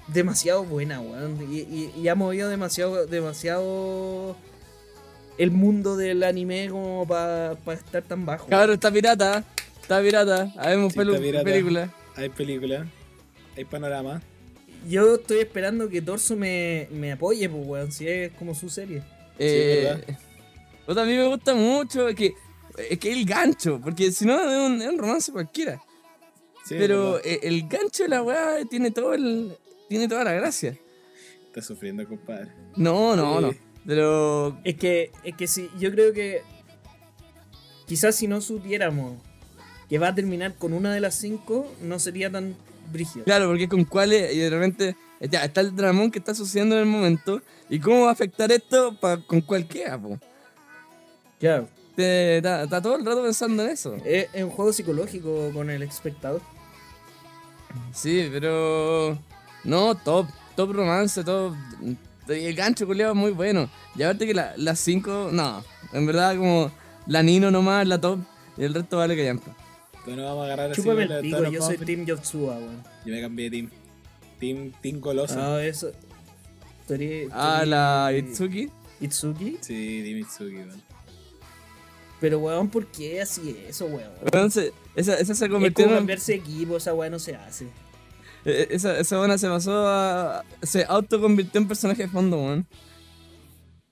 B: demasiado buena, weón. Y, y- y ha movido demasiado, demasiado el mundo del anime como para estar tan bajo.
D: Cabrón, está pirata. Está pirata. Habemos
C: Sí,
D: pelu-
C: está pirata.
D: película.
C: Hay película, hay panorama.
B: Yo estoy esperando que Torso me, me apoye, pues, weón, si es como su serie.
D: Eh,
C: verdad.
D: puta, a mí me gusta mucho. Es que es que el gancho. Porque si no, es un, es un romance cualquiera.
C: Sí,
D: Pero eh, el gancho de la weá tiene todo el. Tiene toda la gracia.
C: Está sufriendo, compadre.
D: No, no, no. Pero.
B: Es que, es que sí, yo creo que quizás si no supiéramos que va a terminar con una de las cinco, no sería tan brígido.
D: Claro, porque con cuáles y de repente ya está el dramón que está sucediendo en el momento y cómo va a afectar esto pa- con cualquiera, po.
B: Claro.
D: Está está todo el rato pensando en eso.
B: Es, es un juego psicológico con el espectador.
D: Sí, pero no, top, top romance, top el gancho culiado es muy bueno. Y aparte que la- las cinco, no, en verdad como la Nino nomás, la top y el resto vale que llampa.
C: Bueno, vamos a agarrar así.
B: El pico, yo soy
C: vamos
B: Team Yotsuba, weón.
C: Yo me cambié de team. Team, team Goloso.
B: No, eso. eres- tú
D: Ah, la Itsuki.
B: Itsuki.
C: Sí, Team Itsuki, weón.
B: Pero, weón, ¿por qué así eso, weón?
D: Entonces, esa, esa se
B: Es
D: convirtió
B: como
D: en.
B: cambiarse equipo, esa weón no se hace.
D: eh, Esa, esa buena se pasó a. Se autoconvirtió en personaje de fondo, weón.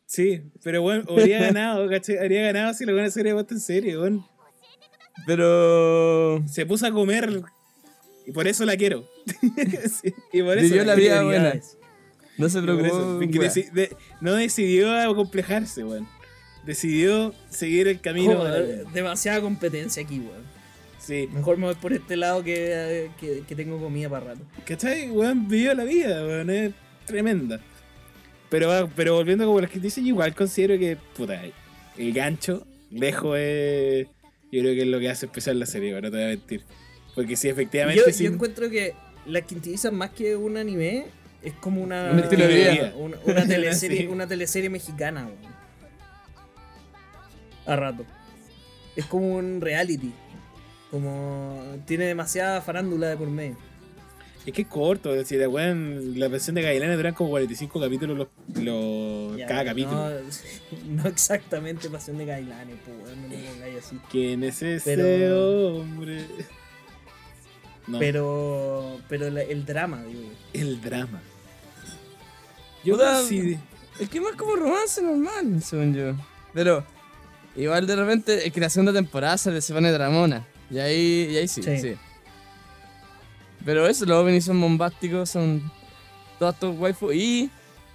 C: Sí, pero bueno, habría ganado, ¿cachai? Habría ganado si la buena se hubiera puesto en serio, weón.
D: Pero.
C: Se puso a comer y por eso la quiero. Sí, y por eso
D: Vivió la vida buena. No se
C: eso,
D: preocupó.
C: de- no decidió acomplejarse, weón. Decidió seguir el camino.
B: Joder, demasiada competencia aquí, weón.
C: Sí,
B: Mejor me voy por este lado que, que, que tengo comida para rato.
C: ¿cachai? Weón, vivió la vida, weón, es tremenda. Pero, va- pero volviendo como las que dicen, yo igual considero que, puta, el gancho, lejos es. Yo creo que es lo que hace especial la serie, no te voy a mentir. Porque si efectivamente.
B: Yo, yo
C: sin-
B: encuentro que las quintillizas más que un anime es como una,
D: Un estilo de vida.
B: una, una teleserie,
C: Sí.
B: una teleserie mexicana, weón. A rato. Es como un reality. Como tiene demasiada farándula de por medio.
C: Es que es corto, es decir, weón, la versión de Gavilanes duran como 45 capítulos los, los-
B: Ya,
C: cada
B: no,
C: capítulo.
B: No, exactamente pasión de Gailanes, pues weón, no me pongáis así.
C: ¿Quién es ese
B: Pero-
C: hombre? No,
B: Pero. Pero la- el drama, digo. yo.
C: el drama. Yo
D: Puta,
C: sí.
D: Es que más como romance normal, según yo. Pero igual de repente es que la segunda temporada se, pone dramona. Y ahí, y ahí sí,
B: Sí.
D: sí, Pero eso, los openings son bombásticos, son todos estos waifu. Y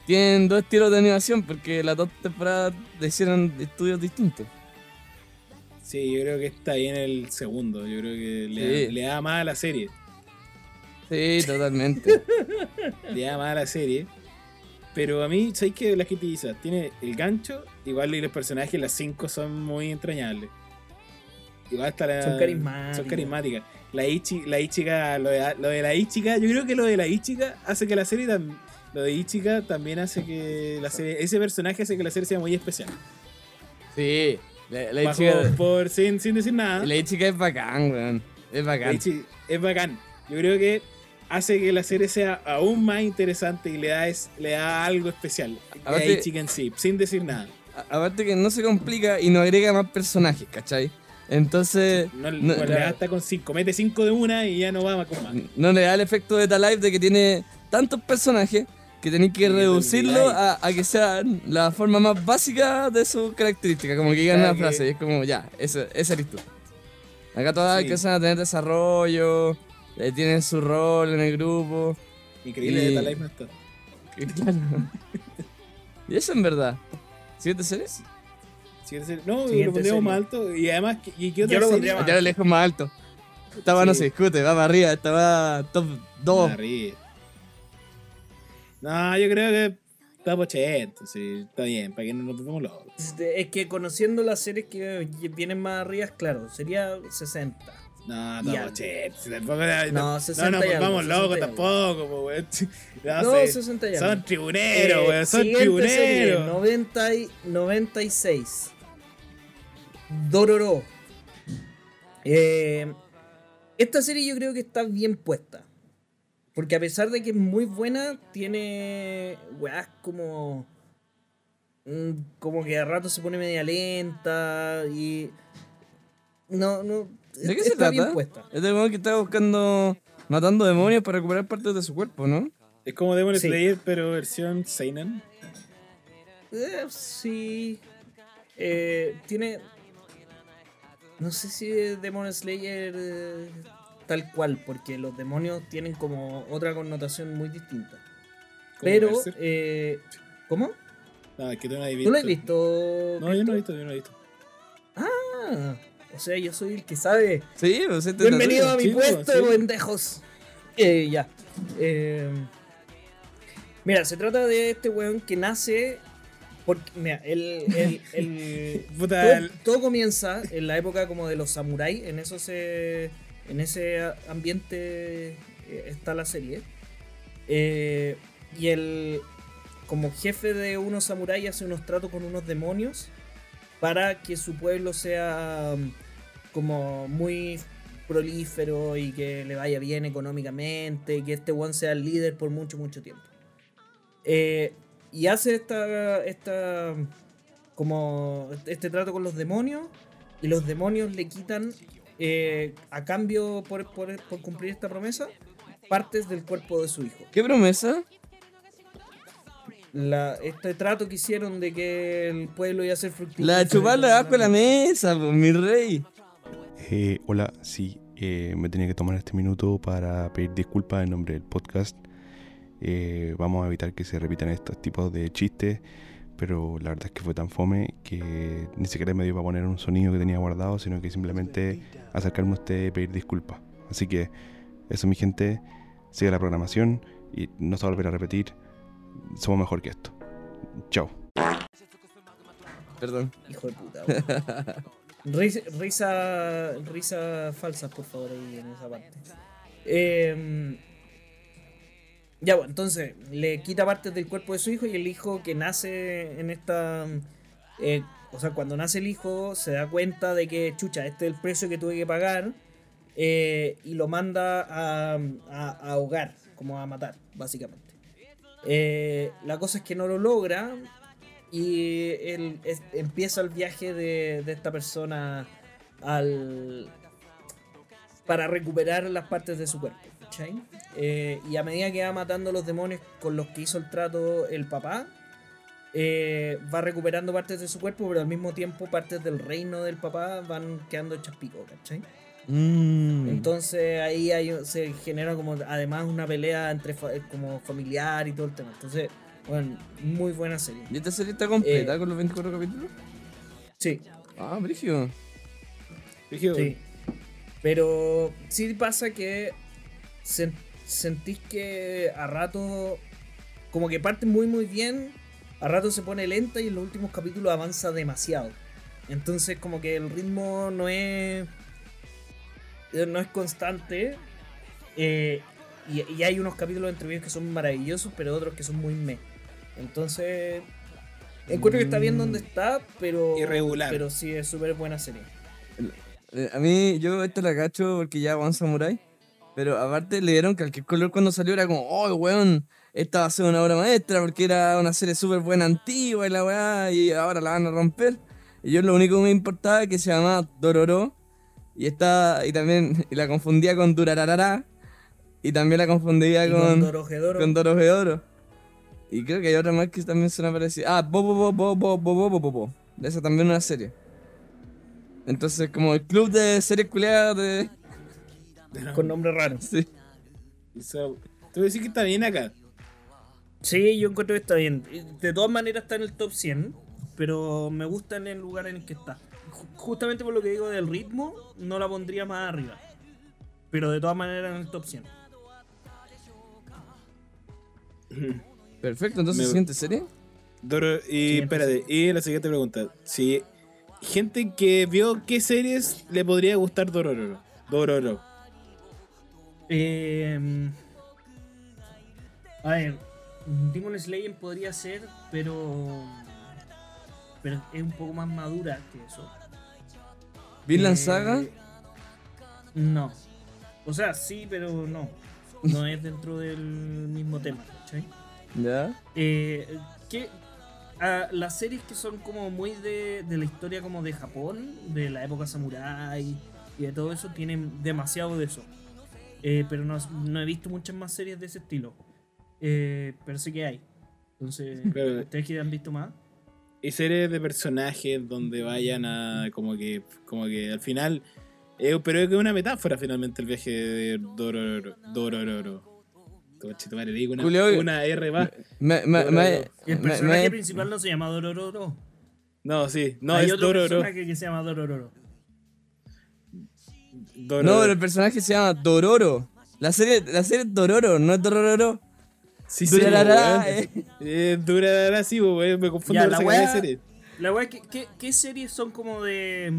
D: tienen dos estilos de animación porque las dos temporadas le hicieron estudios distintos.
C: Sí, yo creo que está bien el segundo. Yo creo que le,
D: Sí.
C: le da más a la serie.
D: Sí, totalmente.
C: Le da más a la serie. Pero a mí, ¿sabéis que la gente dice? Tiene el gancho, igual y los personajes, las cinco son muy entrañables. Igual está la,
B: Son carismáticas.
C: Son carismáticas. La Ichi, la Ichiga, lo de, lo de la Ichiga, yo creo que lo de la Ichiga hace que la serie tam- lo de Ichiga también hace que la serie, ese personaje hace que la serie sea muy especial.
D: Sí, la, la chica,
C: por sin, sin decir nada.
D: la chica es bacán, weón. Es
C: La
D: bacán.
C: Ichi es bacán. Yo creo que hace que la serie sea aún más interesante y le da, es, le da algo especial a
D: Aparte-
C: Ichiga en sí, sin decir nada.
D: Aparte que no se complica y no agrega más personajes, ¿cachai? Entonces,
C: No, le da hasta con 5, mete 5 de una y ya no va más con más.
D: no le da el efecto de Life de que tiene tantos personajes que tenéis que reducirlo a, a que sea la forma más básica de sus características, como que digan una frase, y es como, ya, ese, ese eres tú. Acá todas
C: Sí.
D: empiezan a tener desarrollo, tienen su rol en el grupo.
C: Increíble,
D: Y-
C: de Life
D: claro. y eso en verdad. ¿Siguiente serie?
C: Sí, es el- no,
B: Siguiente
C: lo pondríamos
B: serie.
C: más alto. Y además, ¿qué- ¿y qué otra
B: Yo lo
C: serie?
B: pondría más
D: Ya lo lejos más alto. Esta va no
C: Sí.
D: se discute, va para arriba, esta va top 2.
C: Arriba. No, yo creo que está pochento, sí, está bien, para que no nos volvamos locos.
B: Este, Es que conociendo las series que vienen más arriba, claro, sería 60.
C: No, si tampoco-
B: No,
C: no,
B: 60
C: no, volvamos
B: 60 y
C: locos tampoco, po, weón. No,
B: No,
C: sé,
B: 60 y.
C: Son tribuneros,
B: Eh,
C: weón, son tribuneros.
B: 90 y 96. Dororo. Eh, esta serie yo creo que está bien puesta. Porque a pesar de que es muy buena, tiene weas como. mm, Como que a rato se pone media lenta y. No, no.
D: ¿De qué se
B: está bien
D: trata?
B: puesta.
D: Es del que está buscando. matando demonios para recuperar partes de su cuerpo, ¿no?
C: Es como Demon
B: Sí.
C: Slayer, pero versión Seinen.
B: Eh, sí. Eh, tiene. No sé si es Demon Slayer eh, tal cual, porque los demonios tienen como otra connotación muy distinta. Pero. Eh, ¿Cómo?
C: No, es que tú no has
B: ¿Tú lo has visto?
C: No, yo no he visto, yo no he visto.
B: Ah, o sea, yo soy el que sabe.
D: Sí, pues este
B: Bienvenido a mi
C: pues,
B: puesto,
C: sí.
B: pendejos. Eh, ya. Eh, mira, se trata de este weón que nace. Porque, mira, el. el, el-
C: Puta,
B: todo, comienza en la época como de los samuráis. En eso se. En ese ambiente eh, está la serie. Eh, y el. Como jefe de unos samuráis hace unos tratos con unos demonios. Para que su pueblo sea. Como muy prolífero y que le vaya bien económicamente. Y que este one sea el líder por mucho, mucho tiempo. Eh, y hace esta, esta como este trato con los demonios y los demonios le quitan eh, a cambio por, por- por cumplir esta promesa partes del cuerpo de su hijo.
D: ¿Qué promesa?
B: La, este trato que hicieron de que el pueblo iba a ser fructífero.
D: La de chuparle abajo de la mesa, pues, mi rey.
A: Eh, hola, sí, eh, me tenía que tomar este minuto para pedir disculpas en nombre del podcast. Eh, vamos a evitar que se repitan estos tipos de chistes, pero la verdad es que fue tan fome que ni siquiera me dio para poner un sonido que tenía guardado, sino que simplemente acercarme a usted y pedir disculpas. Así que eso, mi gente, sigue la programación y no se va a volver a repetir. Somos mejor que esto. Chao.
D: Perdón.
B: Hijo de puta. Risa, risa, falsas, por favor, ahí en esa parte. Em, ya, bueno, entonces le quita partes del cuerpo de su hijo y el hijo que nace en esta eh, o sea, cuando nace el hijo, se da cuenta de que, chucha, este es el precio que tuve que pagar, eh, y lo manda a, a- a ahogar, como a matar, básicamente. Eh, la cosa es que no lo logra, y él es- empieza el viaje de, de esta persona al para recuperar las partes de su cuerpo. Eh, y a medida que va matando a los demonios con los que hizo el trato el papá, eh, va recuperando partes de su cuerpo, pero al mismo tiempo partes del reino del papá van quedando hechas pico, ¿cachai?
D: Mm.
B: Entonces ahí hay, se genera como además una pelea entre fa- como familiar y todo el tema. Entonces, bueno, muy buena serie.
D: ¿Y esta serie está completa
B: Eh,
D: con los 24 capítulos?
B: Sí,
D: Ah, brígido.
C: Dije,
B: Sí. Pero sí pasa que sen- sentís que a rato, como que parte muy muy bien, a rato se pone lenta y en los últimos capítulos avanza demasiado. Entonces como que el ritmo no es, no es constante. eh, y, y hay unos capítulos entre medios que son maravillosos, pero otros que son muy meh. Entonces, encuentro que está bien donde está, pero,
C: Irregular.
B: pero sí es súper buena serie.
D: Eh, A mí, yo esto la cacho porque ya One Samurai. Pero aparte le dieron cualquier color cuando salió. Era como, oh, weón, esta va a ser una obra maestra porque era una serie súper buena antigua y la weá. Y ahora la van a romper. Y yo lo único que me importaba es que se llamaba Dororo. Y esta, y también y la confundía con Durararara. Y también la confundía
B: Y
D: con,
B: Dorohedoro.
D: con Dorohedoro. Y creo que hay otra más que también suena parecida. Ah, Bobo Bobo Bobo Bobo Bobo Bobo. De esa también una serie. Entonces, como el club de series culiadas de.
B: con nombre raro.
D: Sí.
C: So, te voy a decir que está bien acá.
B: Sí, yo encuentro que está bien. De todas maneras está en el top 100, pero me gusta en el lugar en el que está. Ju- Justamente por lo que digo del ritmo, no la pondría más arriba. Pero de todas maneras en el top 100.
D: Perfecto, entonces,
C: Me-
D: siguiente serie.
C: Doro, y
B: Siguiente
C: espérate, y la siguiente pregunta. Si gente que vio qué series le podría gustar Dororo. Dororo.
B: Eh, a ver, Demon Slayer podría ser, pero. Pero es un poco más madura que eso.
D: Vinland
B: Eh,
D: Saga.
B: No. O sea, sí, pero no. No es dentro del mismo tema.
D: Ya.
B: Eh, ¿qué- ah, las series que son como muy de, de la historia como de Japón, de la época samurai y de todo eso, tienen demasiado de eso. Eh, pero no, no he visto muchas más series de ese estilo. Eh, pero sí que hay. Entonces,
C: Pero-
B: ¿ustedes que han visto más?
C: Y series de personajes donde vayan a como que como que al final eh, pero es que es una metáfora finalmente el viaje de Dororo Dororo. Madre, digo una,
D: Julio,
C: una R más.
D: Me, me, me,
B: Y el personaje
D: me-
B: principal no se llama Dorororo.
C: No, sí, no
B: hay
C: es
B: otro
C: Dororo.
B: personaje que se llama Dorororo.
C: Dororo.
D: No, pero el personaje se llama Dororo. La serie, la serie es Dororo, no es Dororo.
C: sí, sí,
D: Durarara,
C: weón.
D: eh.
C: Eh, Durarara, sí, weón, me confundo
B: Ya,
C: con
B: la
C: de serie.
B: La verdad, ¿qué, qué, qué series son como de.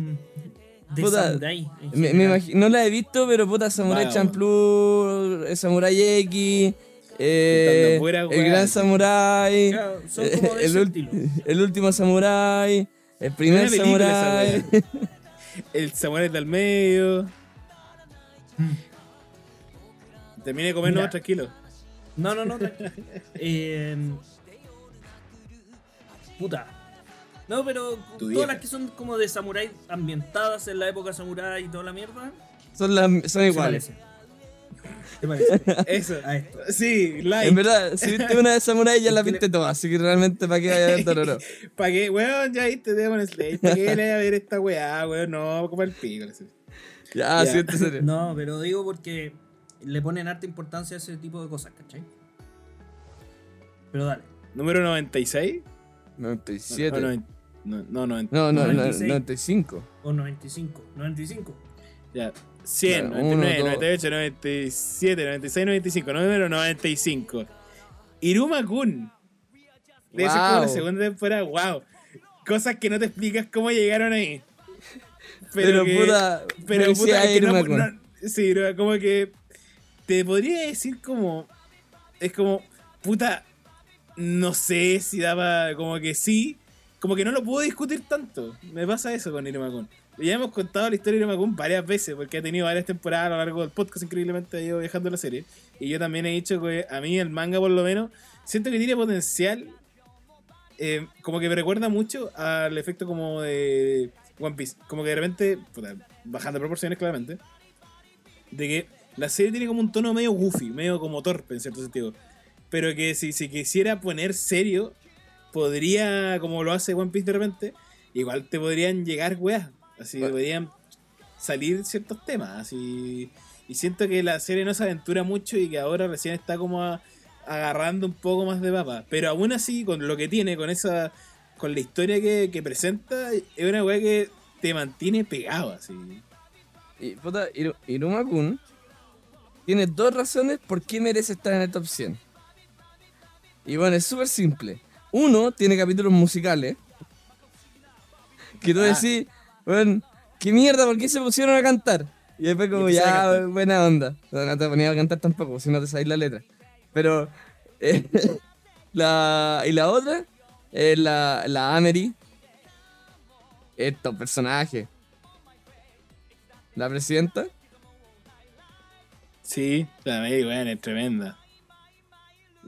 B: De
D: Puta,
B: samurai?
D: Me, me no la he visto, pero puta, Samurai. Champloo, Samurai X, eh, el. Gran Samurai,
B: Claro, son como de
D: el, el último Samurai, el primer Samurai.
C: El Samurai del medio. Termine de comer
B: Mira.
C: no tranquilo.
B: No, no, no. Eh, puta. No, pero
C: Tu
B: todas
C: vieja.
B: las que son como de samurái ambientadas en la época samurái y toda la mierda.
D: Son, las, son iguales.
B: ¿Te parece?
C: Eso.
B: A esto.
C: Sí, like.
D: En verdad, si viste una de Samurai ya la viste toda, así que realmente para qué vaya a ver Dororo.
C: ¿Para qué? Weón, ya viste Demon Slayer. ¿Para qué le voy a ver esta weá, weón? No, como el pico.
D: Ya,
C: Ya.
D: siguiente serie.
B: No, pero digo porque le ponen harta importancia a ese tipo de cosas, ¿cachai? Pero dale.
C: Número 96.
D: 97.
C: No, no, no, no, 90.
D: No, no, no,
B: 96.
D: 95.
B: O 95. 95.
C: Ya. 100,
D: Claro,
C: 99,
D: uno, dos.
C: 98, 97, 96, 95. Número 95. Iruma Kun. De eso es como la
D: Wow.
C: segunda temporada. Wow. Cosas que no te explicas cómo llegaron ahí.
D: Pero,
C: que-
D: puta,
C: Pero puta, que no,
D: Iruma Kun.
C: no- sí, no, como que te podría decir como es como puta no sé si daba como que sí, como que no lo puedo discutir tanto. Me pasa eso con Irumakun. Ya hemos contado la historia de Irumakun varias veces, porque ha tenido varias temporadas a lo largo del podcast, increíblemente ha ido viajando la serie. Y yo también he dicho que a mí el manga, por lo menos, siento que tiene potencial. eh, como que me recuerda mucho al efecto como de One Piece. Como que de repente, bajando proporciones claramente, de que la serie tiene como un tono medio goofy, medio como torpe en cierto sentido. Pero que si se quisiera poner serio, podría, como lo hace One Piece de repente, igual te podrían llegar weas. Así
D: Bueno.
C: podrían salir ciertos temas. Así. Y siento que la serie no se aventura mucho y que ahora recién está como a- agarrando un poco más de papa. Pero aún así, con lo que tiene, con esa. con la historia que, que presenta, es una wea que te mantiene pegado así.
D: Y, puta, Iru- Iruma-kun tiene dos razones por qué merece estar en el top 100. Y bueno, es súper simple. Uno, tiene capítulos musicales. Que tú
C: Ah.
D: decís, bueno, ¿qué mierda? ¿Por qué se pusieron a cantar? Y después como, ya, buena onda. No, no te ponías a cantar tampoco, si no te sabes la letra. Pero, eh, la, y la otra, es la, la Amery. Estos personajes. La presidenta.
C: Sí, la Mary, weón, es tremenda.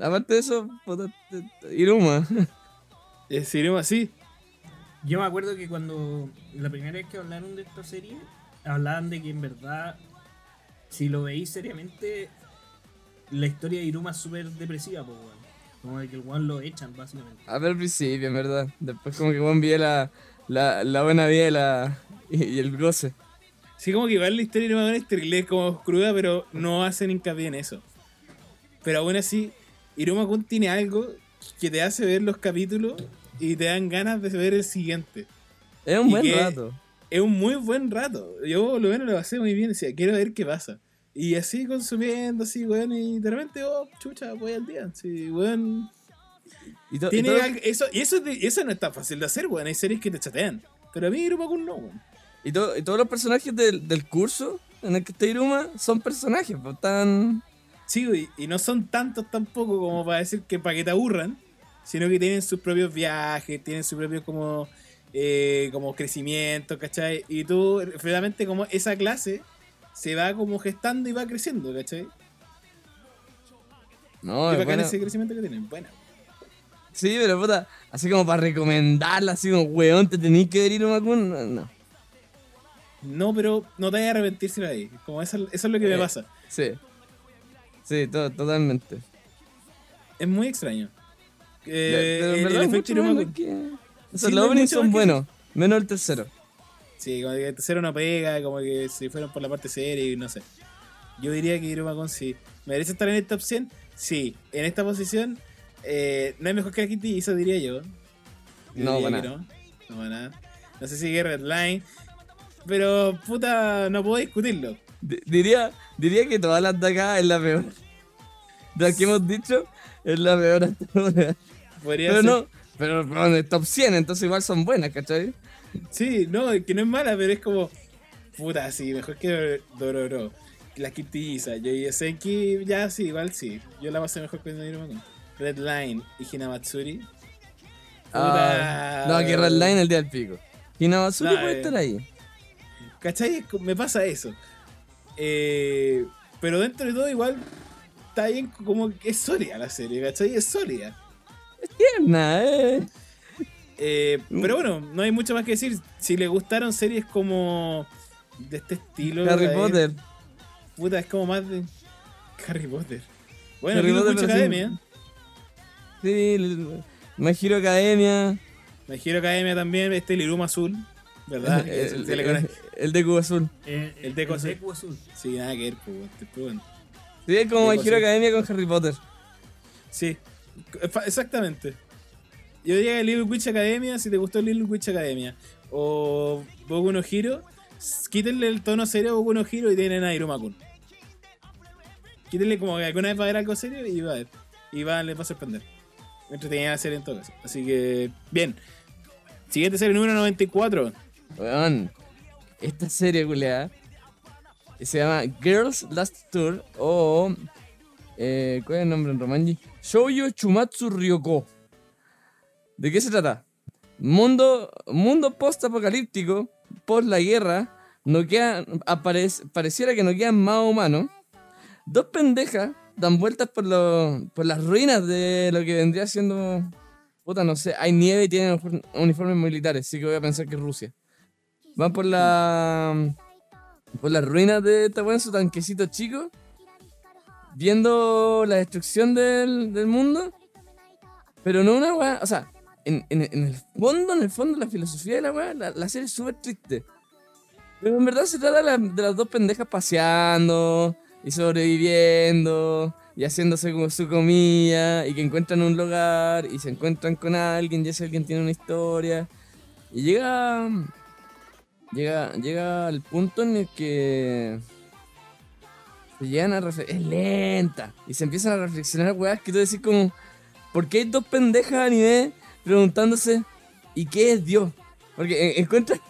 D: Aparte de eso, Iruma.
C: Es Iruma así.
B: Yo me acuerdo que cuando la primera vez que hablaron de esta serie, hablaban de que en verdad, si lo veis seriamente, la historia de Iruma es súper depresiva, po, weón. Como de que el weón lo echan, básicamente.
D: A ver al principio, en verdad. Después como que Juan vi la, la, la buena vida y, la, y, y el goce.
C: Sí, como que igual la historia de Iruma es como cruda, pero no hacen hincapié en eso. Pero aún así, Iruma Kun tiene algo que te hace ver los capítulos y te dan ganas de ver el siguiente.
D: Es un
C: ¿Y
D: buen rato.
C: Es un muy buen rato. Yo lo menos lo pasé muy bien, decía, quiero ver qué pasa. Y así consumiendo, así, weón, y de repente, oh, chucha, voy al día. Sí, weón.
D: Y,
C: Tiene algo- eso, y eso, no es tan fácil de hacer, weón. Hay series que te chatean. Pero a mí Iruma Kun no, weón.
D: y to- y todos los personajes del, del curso en el que está Iruma son personajes, pues tan...
C: Sí, y no son tantos tampoco como para decir que para que te aburran, sino que tienen sus propios viajes, tienen su propio como, eh, como crecimiento, ¿cachai? Y tú, realmente como esa clase se va como gestando y va creciendo, ¿cachai?
D: No,
C: y
D: es
C: bacán ese crecimiento que tienen, bueno.
D: Sí, pero puta, así como para recomendarla, así como, weón, te tenéis que ver Iruma-kun, no, no.
C: No, pero no te vayas a arrepentir si la. Como eso, eso es lo que me
D: Eh.
C: pasa.
D: Sí. Sí, to- totalmente.
C: Es muy extraño. Eh,
D: pero en verdad
C: el efecto
D: que... O sea, los openings son
C: que
D: buenos, menos el tercero.
C: Sí, como que el tercero no pega, como que si fueron por la parte seria y no sé. Yo diría que Iruma sí. ¿Merece estar en el top 100? Sí. En esta posición, eh, no hay mejor que la Kitty, eso diría yo. Yo
D: No,
C: diría
D: para
C: No, no para nada. No sé si que Redline. Pero, puta, no puedo discutirlo.
D: Di- Diría, diría que todas las de acá es la peor. De las que hemos dicho, es la peor hasta ahora.
C: Podría
D: Pero
C: ser.
D: no, pero pero en el top 100, entonces igual son buenas, ¿cachai?
C: Sí, no, es que no es mala, pero es como. Puta, sí, mejor que Dororo. La Kitty Isa. Yo y Senki, ya sí, igual sí. Yo la pasé mejor que Kun. Redline y Hinamatsuri.
D: Ah,
C: Puta.
D: no, que Redline el día del pico.
C: No,
D: puede
C: eh.
D: estar ahí.
C: ¿Cachai? Me pasa eso. Eh, pero dentro de todo, igual está bien, como que es sólida la serie, ¿cachai? Es sólida.
D: Tierna, eh.
C: Eh,
D: Mm.
C: pero bueno, no hay mucho más que decir. Si le gustaron series como de este estilo,
D: Harry Potter.
C: puta, es como más de Harry Potter. Bueno,
D: Harry Potter,
C: mucha
D: sí.
C: academia.
D: Sí, el- My Hero Academia.
C: Me giro academia también, este el Iruma Azul, ¿verdad?
D: El, de Cubo Azul.
B: Eh,
C: El azul.
B: Deku azul.
C: Sí, nada que ver, pues, te pregunto.
D: Sí, es como My Hero. Academia con Harry Potter.
C: Sí, fa- exactamente. Yo diría que Little Witch Academia, si te gustó Little Witch Academia, o Boku no Hero, quítenle el tono serio a Boku no Hero y tienen a Iruma-kun. Quítenle como que alguna vez va a haber algo serio y va a ver. Y va, les va a sorprender. Me entretenía la serie en todo caso. Así que, bien. Siguiente serie número 94.
D: Weón, esta serie, culiada, se llama Girls Last Tour o. Eh, ¿Cuál es el nombre en Romanji? Shoujo Chumatsu Ryoko. ¿De qué se trata? Mundo, mundo post-apocalíptico, post la guerra, no queda, aparece, pareciera que no quedan más humanos. Dos pendejas dan vueltas por, los, por las ruinas de lo que vendría siendo. Puta, no sé, hay nieve y tienen uniform- uniformes militares, así que voy a pensar que es Rusia. Van por la. por las ruinas de esta en su tanquecito chico, viendo la destrucción del, del mundo, pero no una weá, o sea, en, en- en el fondo, en el fondo, la filosofía de la weá, la, la serie es súper triste. Pero en verdad se trata de, la- de las dos pendejas paseando y sobreviviendo y haciéndose como su comida y que encuentran un lugar y se encuentran con alguien y ese alguien tiene una historia y llega llega llega al punto en el que se llegan a es lenta y se empiezan a reflexionar weas que tú decís como ¿por qué hay dos pendejas a nivel preguntándose ¿y qué es Dios? porque encuentran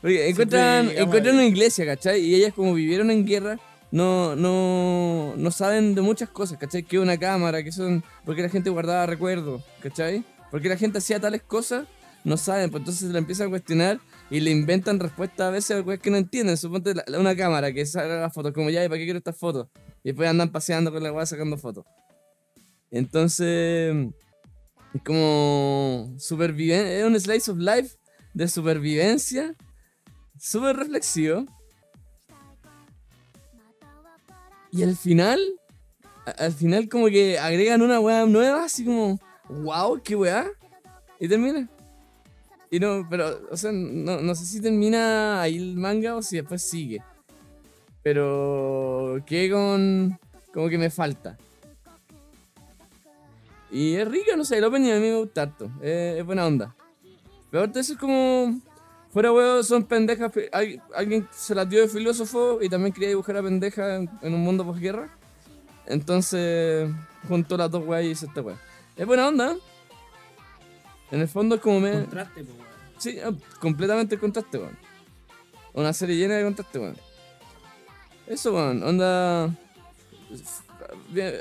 D: porque encuentran, encuentran una iglesia, ¿cachai? Y ellas como vivieron en guerra, no, no, no saben de muchas cosas, ¿cachai? Que una cámara, que son... ¿Por qué la gente guardaba recuerdos, ¿cachai? ¿Por qué la gente hacía tales cosas? No saben, pues entonces se la empiezan a cuestionar y le inventan respuestas a veces a cosas que no entienden. Suponte la- una cámara que saca las fotos, como ya, ¿y para qué quiero estas fotos? Y después andan paseando con la weá sacando fotos. Entonces, es como supervivencia, es un slice of life de supervivencia, súper reflexivo. Y al final, al final como que agregan una weá nueva, así como, wow, qué weá. Y termina. Y no, pero, o sea, no, no sé si termina ahí el manga o si después sigue. Pero quedé con, como que me falta. Y es rica, no sé, el opening a mí me gusta harto. Es, buena onda. Pero ahorita eso es como. Fuera huevo, son pendejas. pe- al- Alguien se las dio de filósofo y también quería dibujar a pendeja en, un mundo posguerra. Entonces, juntó las dos weas y hizo esta wea. Es buena onda. ¿Eh? En el fondo es como me.
B: Contraste, po, weón.
D: Sí, ah, completamente el contraste, weón. Una serie llena de contraste, weón. Eso, weón, onda. Sea,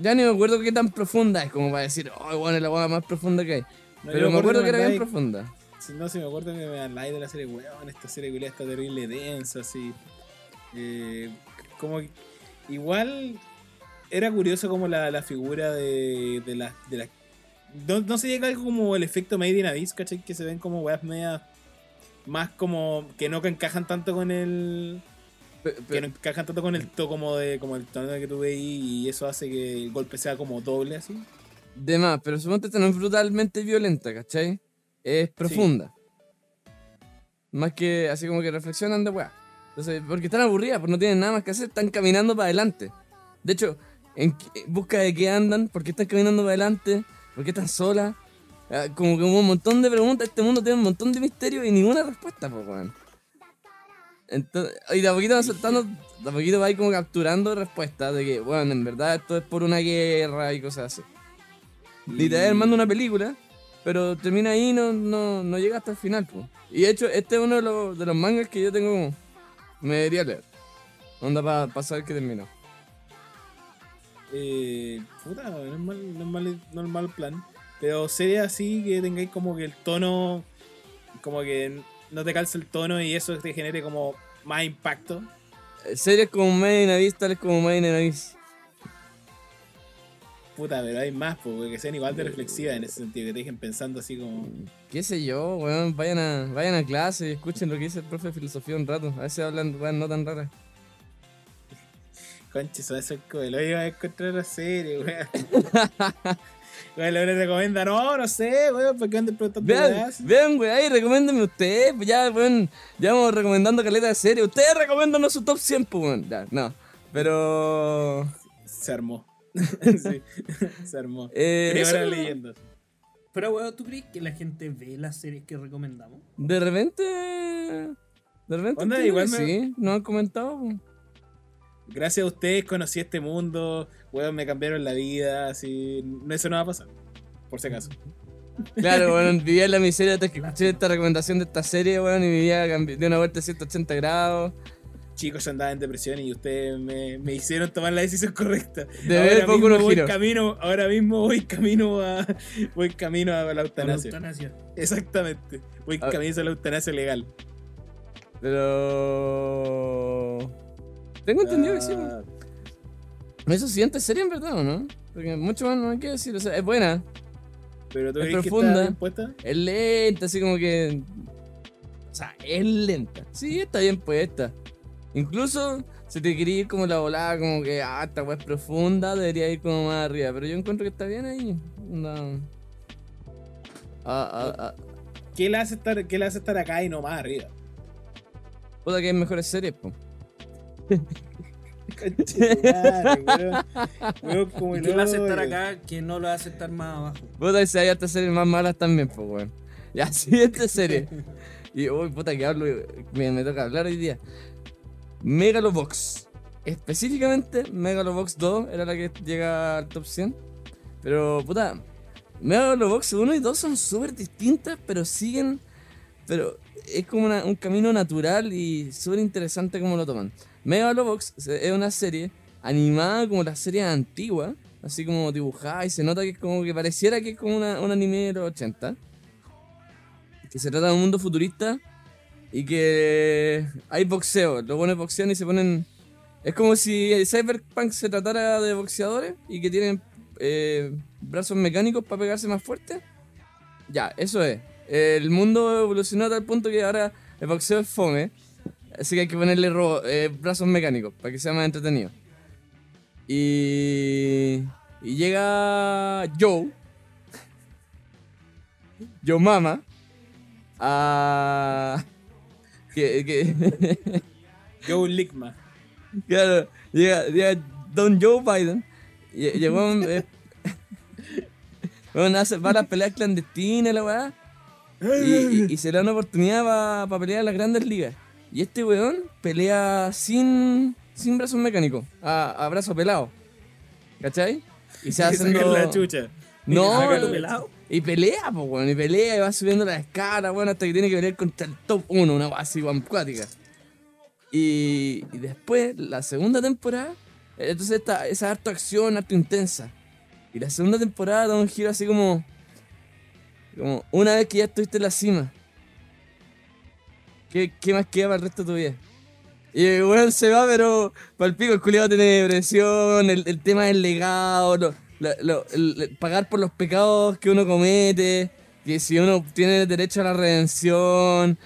D: Ya ni me acuerdo qué tan profunda es como para decir, oh, weón, es la weá más profunda que hay.
C: No,
D: Pero me acuerdo que era bien profunda.
C: Si no, si me acuerdo que me habláis de la serie, weón, esta serie culiá está terrible densa, así. Eh, como que- igual era curioso como la, la figura de, de la... De la no, no se llega algo como el efecto Made in Abyss, ¿cachai? Que se ven como weas media más como que no encajan tanto con el que no encajan tanto con el to como de como el tono que tú veis y eso hace que el golpe sea como doble así.
D: De más, pero suponte esta no es brutalmente violenta, ¿cachai? Es profunda. Más que así como que reflexionan de weá. Entonces, porque están aburridas, porque no tienen nada más que hacer, están caminando para adelante. De hecho, en busca de qué andan, por qué están caminando para adelante, por qué están solas. Ah, Como que hubo un montón de preguntas, este mundo tiene un montón de misterios y ninguna respuesta, pues weón. Entonces, y de a poquito va soltando, de a poquito va ahí como capturando respuestas de que, bueno, en verdad esto es por una guerra y cosas así. Literal manda una película, pero termina ahí y no, no, no llega hasta el final. po. Y de hecho, este es uno de los, de los mangas que yo tengo. Me debería leer. Onda para saber que terminó.
C: Eh, puta, no es, mal, no, es mal, no es mal plan. Pero sería así que tengáis como que el tono, como que no te calce el tono y eso te genere como más impacto.
D: Eh, Series como Made in Abyss, tales como Made in Abyss.
C: Puta, pero hay más, pues, que sean igual de reflexivas en ese sentido, que te dejen pensando así como.
D: Qué sé yo, weón. Vayan a, vayan a clase y escuchen lo que dice el profe de filosofía un rato. A veces hablan weón no tan raras.
C: Conche, eso va a ser como lo iba a encontrar la serie, weón. Weón, le recomienda, no, no sé, weón, ¿por qué andan preguntando
D: Vean, vean, weón, ahí recomiéndenme ustedes. Pues ya, weón, ya vamos recomendando caleta de serie. Ustedes recomiéndanos su top 100, pues, weón. Ya, no. Pero.
C: Se armó. sí, se armó.
D: Eh,
C: Primera
D: eso,
C: leyenda.
B: Pero, weón, ¿tú crees que la gente ve las series que recomendamos?
D: De repente. De repente.
C: Onda, igual me-
D: Sí, nos han comentado. pues.
C: Gracias a ustedes conocí este mundo, weón, me cambiaron la vida, así. no- Eso no va a pasar, por si acaso.
D: Claro, weón, vivía en la miseria hasta que escuché esta recomendación de esta serie, weón, y vivía de una vuelta de 180 grados.
C: chicos yo andaba en depresión y ustedes me, me hicieron tomar la decisión correcta.
D: De ver
C: ahora
D: poco
C: mismo voy
D: giros.
C: camino, ahora mismo voy camino a voy camino a la
B: Por la
C: eutanasia.
B: eutanasia.
C: Exactamente. Voy
D: Ah.
C: camino a la eutanasia legal.
D: Pero. Tengo entendido que sí.
C: Ah,
D: Eso siguiente serie en verdad, ¿o no? Porque mucho más no hay que decir. O sea, es buena.
C: Pero tú
D: Es
C: crees que
D: profunda.
C: está bien puesta?
D: Es lenta, así como que. O sea, es lenta. Sí, está bien puesta. Incluso, si te quería ir como la volada, como que, ah, esta weá es profunda, debería ir como más arriba. Pero yo encuentro que está bien ahí. No. Ah, ah, ah.
C: ¿Qué le hace estar, qué le hace estar acá y no más arriba?
D: Puta que hay mejores series, po.
B: ¿Y lo hace estar
C: hoyo.
B: acá que no lo hace estar más abajo?
D: Puta, y si hay otras series más malas también, pues, weón. Ya, siguiente serie. Y, uy, puta, que hablo, me, me toca hablar hoy día. Megalobox. Específicamente, Megalobox 2 era la que llega al top 100. Pero, puta, Megalobox 1 y 2 son súper distintas, pero siguen. Pero es como una- un camino natural y súper interesante como lo toman. Megalobox es una serie animada como las series antiguas, así como dibujada, y se nota que es como que pareciera que es como una, un anime de los 80. Que se trata de un mundo futurista y que hay boxeo. Los buenos boxean y se ponen. Es como si Cyberpunk se tratara de boxeadores y que tienen eh, brazos mecánicos para pegarse más fuerte. Ya, eso es. El mundo evolucionó a tal punto que ahora el boxeo es fome. Así que hay que ponerle ro- eh, brazos mecánicos para que sea más entretenido. Y, y llega Joe, Joe Mama, a... Que, que,
C: Joe Ligma.
D: Claro, llega, llega Don Joe Biden. Llegó un. eh, bueno, hace, va a las peleas clandestinas, la weá. Y, y- y se le da una oportunidad para pelear en las grandes ligas. Y este weón pelea sin, sin brazos mecánicos, a, a brazo pelado. ¿Cachai? Y se hace
C: la chucha.
D: No, y pelea, pues, weón, y pelea y va subiendo la escala, weón, hasta que tiene que pelear contra el top 1, una así, weón. Y, y después, la segunda temporada, entonces esta, esa harta acción, harto intensa. Y la segunda temporada da un giro así como. Como una vez que ya estuviste en la cima. ¿Qué, qué más queda para el resto de tu vida? Y el weón se va, pero para el pico el culiado tiene depresión, el, tema del legado, pagar por los pecados que uno comete, que si uno tiene derecho a la redención,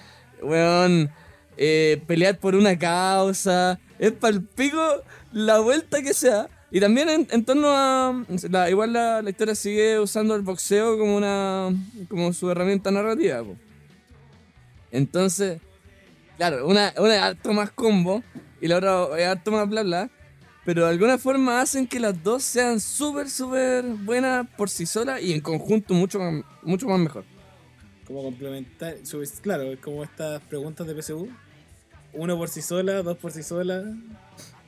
D: weón, eh, pelear por una causa, es para el pico la vuelta que sea. Y también en, torno a. igual la, historia sigue usando el boxeo como una. como su herramienta narrativa. Entonces, claro, una, una es harto más combo y la otra es harto más bla bla. Pero de alguna forma hacen que las dos sean súper, súper buenas por sí solas y en conjunto mucho, más- mucho más mejor.
C: Como complementar. Claro, es como estas preguntas de PSU. Uno por sí sola, dos por sí sola.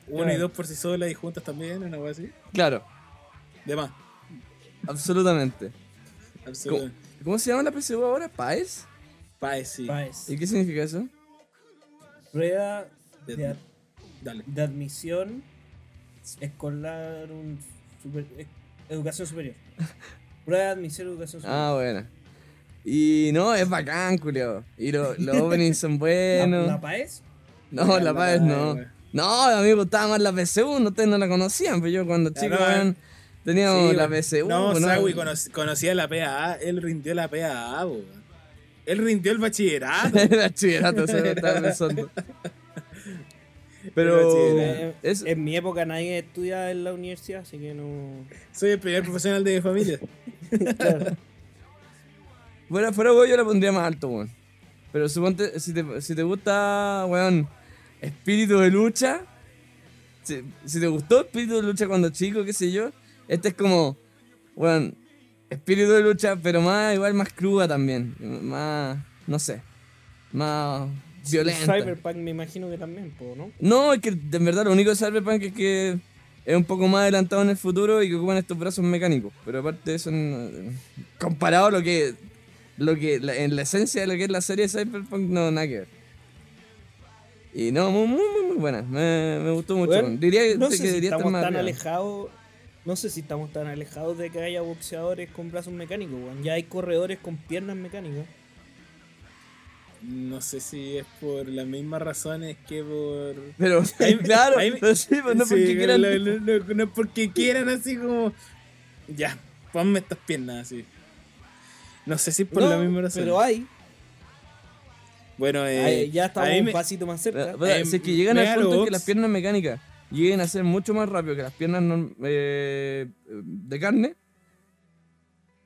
C: Uno y dos por sí sola y juntas también, una cosa así.
D: Claro,
C: De más.
D: absolutamente.
C: Absolutamente.
D: ¿Cómo se llama la PSU ahora? ¿Paes?
C: Pae, sí.
B: Paes.
D: ¿Y qué significa eso?
B: Prueba
C: De-
B: admisión escolar, un super- eh, educación superior. Prueba de admisión educación superior.
D: Ah, bueno. Y no, es bacán, culiao. Y lo- los openings son
B: ¿La,
D: buenos.
B: la PAES?
D: No, la Paes no. No, a mí me gustaba más la PSU, no, ustedes no la conocían, pero yo cuando chico, weón, teníamos
C: Sí,
D: la. PSU.
C: No,
D: ¿no?
C: Sawi conoc- conocía la PAA. Él rindió la PAA. Él rindió el bachillerato.
D: El bachillerato, eso me estaba pensando. Pero
C: bachillerato.
D: es,
B: En mi época nadie estudia en la universidad, así que no.
C: Soy el primer profesional de mi familia.
D: fuera, fuera weón, yo la pondría más alto, weón. Pero suponte, si te, si te gusta, weón, espíritu de lucha, si, si te gustó espíritu de lucha cuando chico, qué sé yo, este es como, weón, espíritu de lucha, pero más, igual más cruda también. Más, no sé, más violenta.
B: Cyberpunk me imagino que también, ¿no?
D: No, es que en verdad lo único de Cyberpunk es que es un poco más adelantado en el futuro y que ocupan estos brazos mecánicos. Pero aparte de eso, comparado a lo que, lo que la- en la esencia de lo que es la serie Cyberpunk, no, nada que ver. Y no, muy, muy, muy, buena. Me, me gustó mucho.
B: Bueno.
D: Diría
B: No
D: que
B: si
D: estar
B: estamos
D: más
B: tan alejados. No sé si estamos tan alejados de que haya boxeadores con brazos mecánicos, weón. Ya hay corredores con piernas mecánicas.
C: No sé si es por las mismas razones que por.
D: Pero,
C: Ahí-
D: claro,
C: ahí-
D: pero sí, pues no
C: Sí,
D: porque quieran.
C: No, no- no- no es porque quieran así como. Ya, ponme estas piernas así. No sé si es por
B: No,
C: la misma razón.
B: pero hay.
C: Bueno, eh,
B: ya estamos un
C: me-
B: pasito más cerca.
D: Pero, pero,
C: Eh,
D: si es que llegan al punto que las piernas mecánicas lleguen a ser mucho más rápido que las piernas norm- eh, de carne,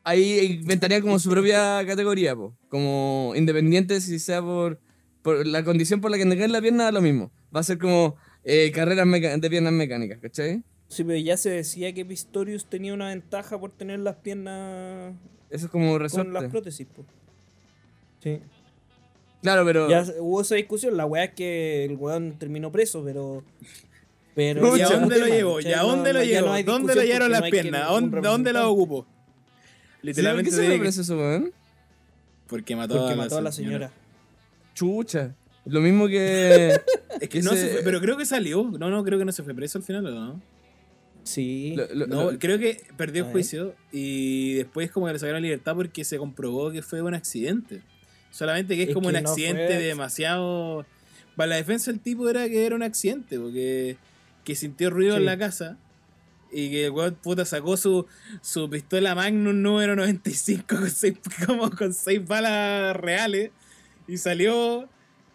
D: ahí inventarían como su propia categoría, po. como independiente si sea por, por la condición por la que tengan la pierna, da lo mismo. Va a ser como eh, carreras meca- de piernas mecánicas, ¿cachai?
B: Sí, pero ya se decía que Pistorius tenía una ventaja por tener las piernas
D: Eso es como
B: con
D: resorte.
B: las prótesis, po. Sí.
D: Claro, pero...
B: Ya hubo esa discusión. La weá es que el weón terminó preso, pero. Pero
C: ¿Y a dónde lo llevo? ¿Y a dónde lo llevo? ¿Dónde lo llevaron las piernas? ¿A
B: ningún
C: ¿Dónde, dónde las ocupo?
D: ¿Sí, ¿Por
C: Literalmente
D: qué se preso ese weón?
C: Porque mató,
B: Porque
C: a, la
B: mató a la señora.
D: Chucha. Lo mismo que...
C: Es que
D: Ese-
C: no se fue, pero creo que salió. No, no, creo que no se fue preso al final, ¿o no?
B: Sí.
D: lo- lo-
C: No,
D: lo-
C: creo que perdió el juicio y después como que le sacaron libertad porque se comprobó que fue un accidente. Solamente que es,
B: Es
C: como
B: que
C: un
B: no
C: accidente
B: fue-
C: demasiado... Para la defensa del tipo era que era un accidente, porque que sintió ruido en la casa y que el weón puta sacó su, su pistola Magnum número 95 con seis, como con seis balas reales y salió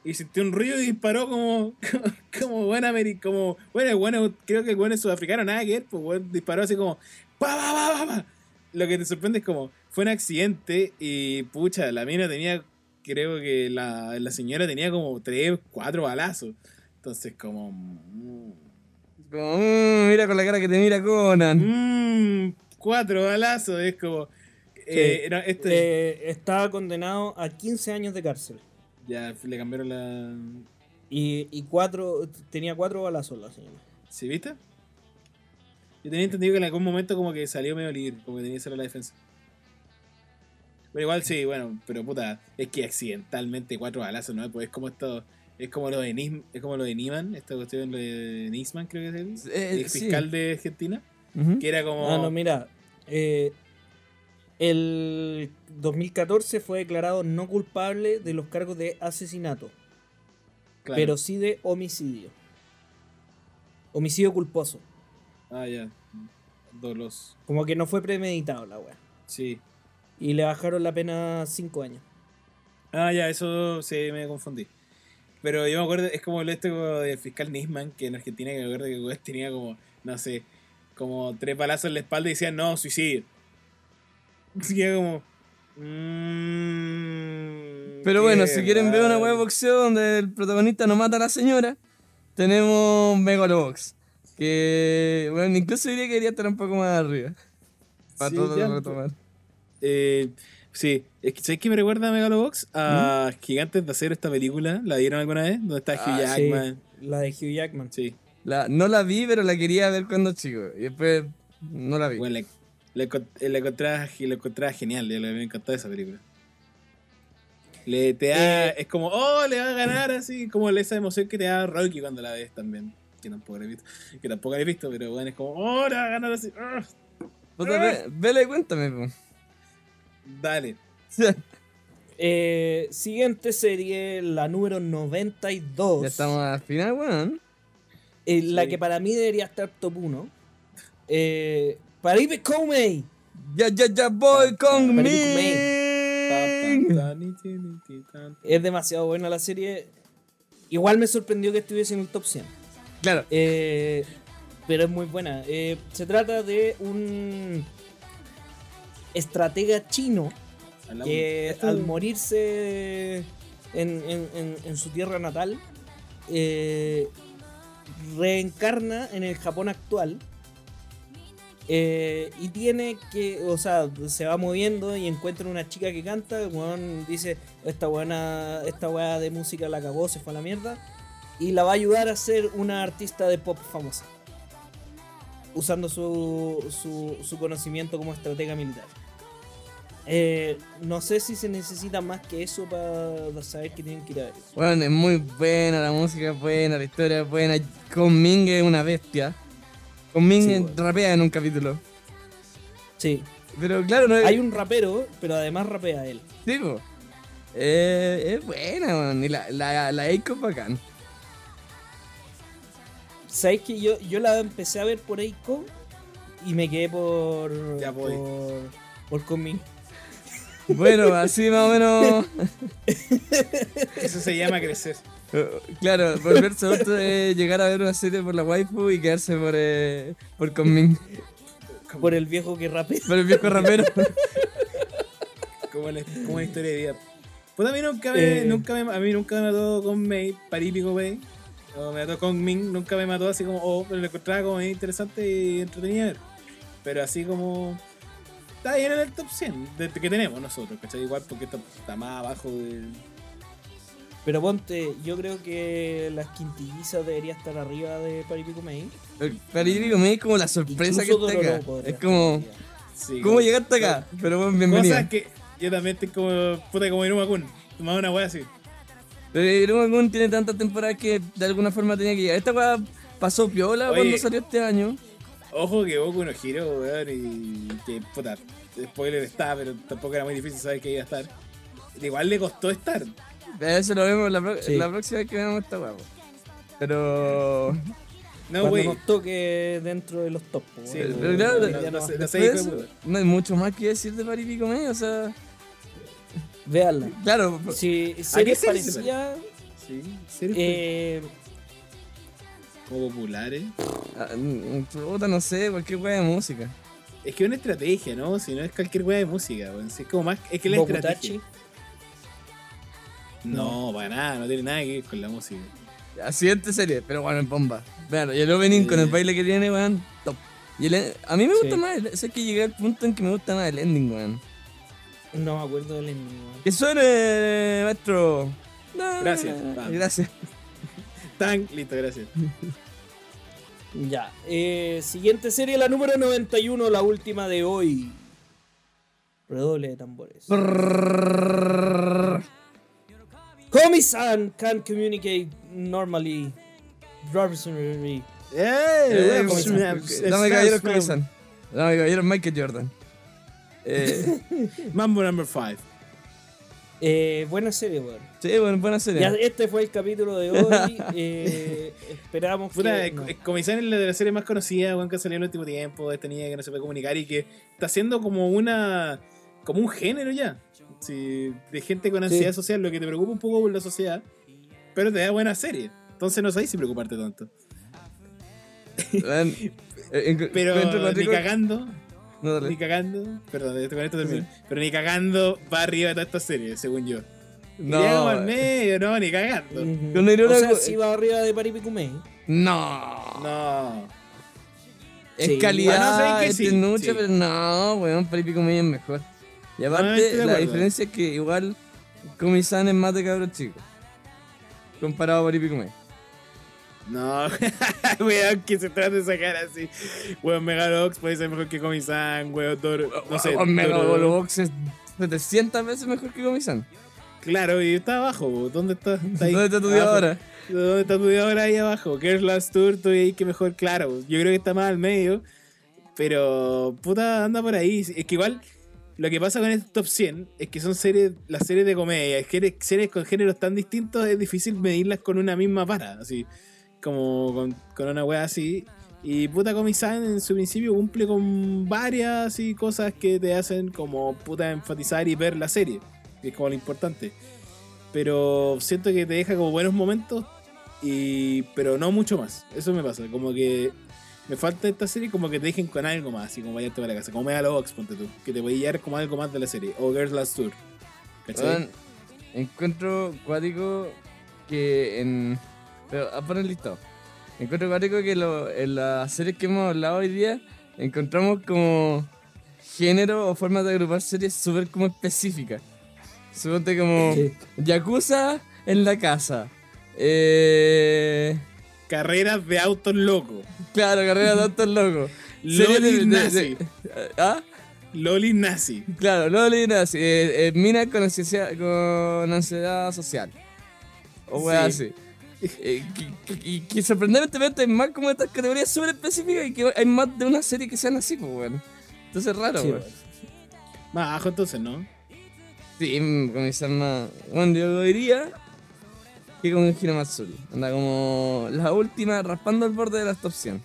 C: y sintió un ruido y disparó como como, como buen ameri- como bueno, bueno creo que el bueno es sudafricano nada que ver, pues disparó así como pa pa pa pa pa. Lo que te sorprende es como fue un accidente y pucha, la mina tenía creo que la, la señora tenía como tres, cuatro balazos. Entonces como mm,
D: Como, "Mm, mira con la cara que te mira Conan.
C: Mmm, cuatro balazos, es como. Eh, no, este,
B: Eh, estaba condenado a 15 años de cárcel.
C: ya le cambiaron la.
B: Y, y cuatro, tenía cuatro balazos la señora.
C: ¿Sí viste? Yo tenía entendido que en algún momento como que salió medio libre, como que tenía que ser la defensa. Pero igual sí, bueno, pero puta, es que accidentalmente cuatro balazos, ¿no? Pues es como esto. Es como lo de Nis, es como lo de Niman, esta cuestión lo de Nisman, creo que es el,
D: Eh,
C: el
D: sí.
C: fiscal de Argentina.
D: Ujú.
C: Que era como.
B: Ah, no, mira. eh, el 2014 fue declarado no culpable de los cargos de asesinato,
C: claro.
B: pero sí de homicidio. Homicidio culposo.
C: Ah, ya. Dolos.
B: Como que no fue premeditado la wea.
C: Sí.
B: Y le bajaron la pena 5 años.
C: Ah, ya, eso sí me confundí. Pero yo me acuerdo, es como el este como del fiscal Nisman, que en Argentina que me acuerdo que tenía como, no sé, como tres balazos en la espalda y decía, no, suicidio. Así que como... mm,
D: Pero bueno, si quieren ver una web de boxeo donde el protagonista no mata a la señora, tenemos Megalobox. Que, bueno, incluso diría que debería estar un poco más arriba. Para
C: Sí,
D: todo
C: ya,
D: retomar.
C: Eh, sí, es que ¿sabes qué me recuerda a Megalobox? A
D: ¿Mm?
C: Gigantes de Acero, esta película. ¿La vieron alguna vez? Donde está Hugh
D: Ah, sí.
C: Jackman.
B: La de Hugh Jackman.
C: Sí.
D: La, no la vi, pero la quería ver cuando chico. Y después no la vi.
C: Bueno, la, la, encont- la encontraba, genial, yo me encantó esa película. Le te da,
B: Eh,
C: es como, oh, le va a ganar así, como esa emoción que te da Rocky cuando la ves también. Que tampoco la he visto, que tampoco la he visto, pero bueno, es como, oh, le va a ganar así.
D: Puta, ve- vela y cuéntame. po.
C: Dale.
B: Eh, siguiente serie, la número 92.
D: ya estamos al final, weón.
B: eh, La
C: Sí.
B: que para mí debería estar top 1. Eh, Paribe Comey.
D: Ya, ya, ya voy con.
B: Es demasiado buena la serie. Igual me sorprendió que estuviese en el top 100.
D: Claro.
B: Eh, pero es muy buena. Eh, se trata de un estratega chino que al morirse en, en- en- en su tierra natal, eh, reencarna en el Japón actual. eh, y tiene que, o sea, se va moviendo y encuentra una chica que canta. El weón dice: Esta buena, esta weá de música la cagó, se fue a la mierda. Y la va a ayudar a ser una artista de pop famosa. Usando su, su, su conocimiento como estratega militar. Eh, no sé si se necesita más que eso para saber que tienen que ir a ver.
D: Bueno, es muy buena, la música es buena, la historia es buena. Con Ming es una bestia. Con Ming
B: Sí, bueno.
D: rapea en un capítulo.
B: Sí.
D: Pero claro, no es.
B: Hay un rapero, pero además rapea él.
D: Sí, po. Eh, es buena, weón. Y la, la, la Eiko es bacán.
B: ¿Sabes que yo, yo la empecé a ver por Eiko y me quedé por.
C: Ya voy.
B: por. por Conmin.
D: Bueno, así más o menos.
C: Eso se llama crecer.
D: eh, Claro, volverse otro de llegar a ver una serie por la waifu y quedarse por, eh, por Conmin.
B: Por el viejo que rapea.
D: Por el viejo rapero.
C: Como, la, como una historia de vida. Pues a mí nunca me,
B: Eh.
C: nunca me, a mí nunca me mató con Mei, parípico Mei. O me mató con Ming, nunca me mató así como, oh, pero lo encontraba como interesante y entretenido. Pero así como. Está bien en el top 100 de- que tenemos nosotros, ¿cachai? Igual porque esto está más abajo de.
B: Pero ponte, yo creo que las quintillizas debería estar arriba de Paripico May.
D: Pero yo digo, me es como la sorpresa
B: Incluso
D: que está acá. Es como.
C: Sí,
D: ¿cómo
C: como-
D: llegaste acá? Pero bueno, bienvenido.
C: Cosas que yo también estoy como. Puta, como Iruma Kun. Tomaba una wea así.
D: Pero Iruma Kun tiene tantas temporadas que de alguna forma tenía que llegar. Esta weá pasó piola
C: Oye.
D: cuando salió este año.
C: Ojo que Boku no Hero, weón, y que puta, spoiler está, pero tampoco era muy difícil saber que iba a estar. Igual le costó estar.
D: Eso lo vemos la,
B: Sí.
D: la próxima vez que veamos esta weá. po. Pero.
C: No, güey.
B: nos toque dentro de los top.
C: Sí,
B: weón.
D: pero claro,
C: no, no
B: no-
C: sé, no sé,
D: eso, hay mucho más que decir de Paripico Medio, o sea.
B: Véanla.
D: Claro,
B: Si
C: qué
B: series
C: serie se
B: parecidas,
C: Sí, series
B: eh,
C: como populares.
D: ah, mm, puta, no sé, cualquier weá de música.
C: Es que es una estrategia, ¿no? Si no es cualquier wea de música, weón. Si es como más. Es que la estrategia. No, para nada, no tiene nada que ver con la música.
D: La siguiente serie, pero bueno, es bomba. Vean, y el opening con el baile que tiene, weón, top. Y el, en- a mí me gusta
B: Sí.
D: más, el- sé que llegué al punto en que me gusta más el ending, weón.
B: no me acuerdo del ending. weón.
D: Que suene, maestro. No,
C: Gracias, vamos.
D: Gracias.
C: Tan, listo, gracias.
B: Ya. Eh, siguiente serie, la número 91, la última de hoy. Redoble de tambores. Komi-san can communicate normally. Revolutionary.
D: Eh, Dame
C: es-
D: comienzan. Dame caballeros Michael Jordan. Eh,
C: Mambo number 5.
B: Eh, buena serie, weón.
D: sí, bueno, buena serie.
B: Ya este fue el capítulo de hoy. eh, esperamos
C: Puta,
B: que. no.
C: Comisán es la de la serie más conocida, weón, que salió en el último tiempo, esta niña que no se puede comunicar y que está haciendo como una. como un género ya. Sí, de gente con ansiedad social, lo que te preocupa un poco por la sociedad, pero te da buena serie. Entonces no sabes si preocuparte tanto.
D: Eh,
C: Pero ni cagando,
D: No, dale.
C: ni cagando, perdón, con esto termino. Pero ni cagando va arriba de toda esta serie, según yo.
D: No,
C: al medio, no, ni cagando.
B: Ujú.
D: Con Irona-
B: o sea, si va arriba de Paripicumei.
D: no.
C: No.
D: Es
B: Sí.
D: calidad,
C: Bueno, que
D: es
C: sí.
D: pero no, weón, Paripico Medio es mejor. Y
C: No,
D: aparte, la diferencia es que igual Comisan es más de cabros chicos. Comparado a Paripico Medio.
C: No, weón, que se trata de sacar así. Weón, Megalox puede ser mejor que Comisan, weón, Doro, no sé.
D: Weón, es 700 veces mejor que Comisan.
C: Claro, y está abajo, weón. ¿dónde está? Está ahí,
D: ¿Dónde está tu ahora?
C: ¿Dónde está tu día ahora ahí abajo? ¿Qué es Last Tour? Estoy ahí que mejor, claro. Yo creo que está más al medio, pero puta, anda por ahí. Es que igual, lo que pasa con este top 100 es que son series, las series de comedia, es que series con géneros tan distintos, es difícil medirlas con una misma para, así, como con, con una wea así. Y puta Comisan en su principio cumple con varias así, cosas que te hacen como puta enfatizar y ver la serie, que es como lo importante. Pero siento que te deja como buenos momentos, y pero no mucho más. Eso me pasa, como que me falta esta serie como que te dejen con algo más, así como vayarte para la casa, como Megalobox, ponte tú, que te voy a llevar como algo más de la serie, o Girls Last Tour. ¿Cachai?
D: Weón, encuentro cuático que en. Pero a poner listado. Encuentro cuático que lo- en las series que hemos hablado hoy día encontramos como género o formas de agrupar series súper como específicas. Suponte como
B: Sí.
D: Yakuza en la casa. Eh,
C: Carreras de autos locos.
D: claro, carrera de autos locos.
C: Loli nazi.
D: de- ¿Ah?
C: Loli nazi.
D: Claro, dirás así. Eh, eh, mina con ansiedad, con ansiedad social. O wea
C: Sí.
D: así. Eh, que, que- que sorprendentemente hay más como estas categorías súper específicas y que hay más de una serie que sean así, pues bueno. Entonces es raro,
B: Sí.
C: Más abajo entonces, ¿no?
D: Sí, mm, con esa más. Bueno, yo diría que con Hinamatsuri. Anda como la última raspando el borde de la top 100.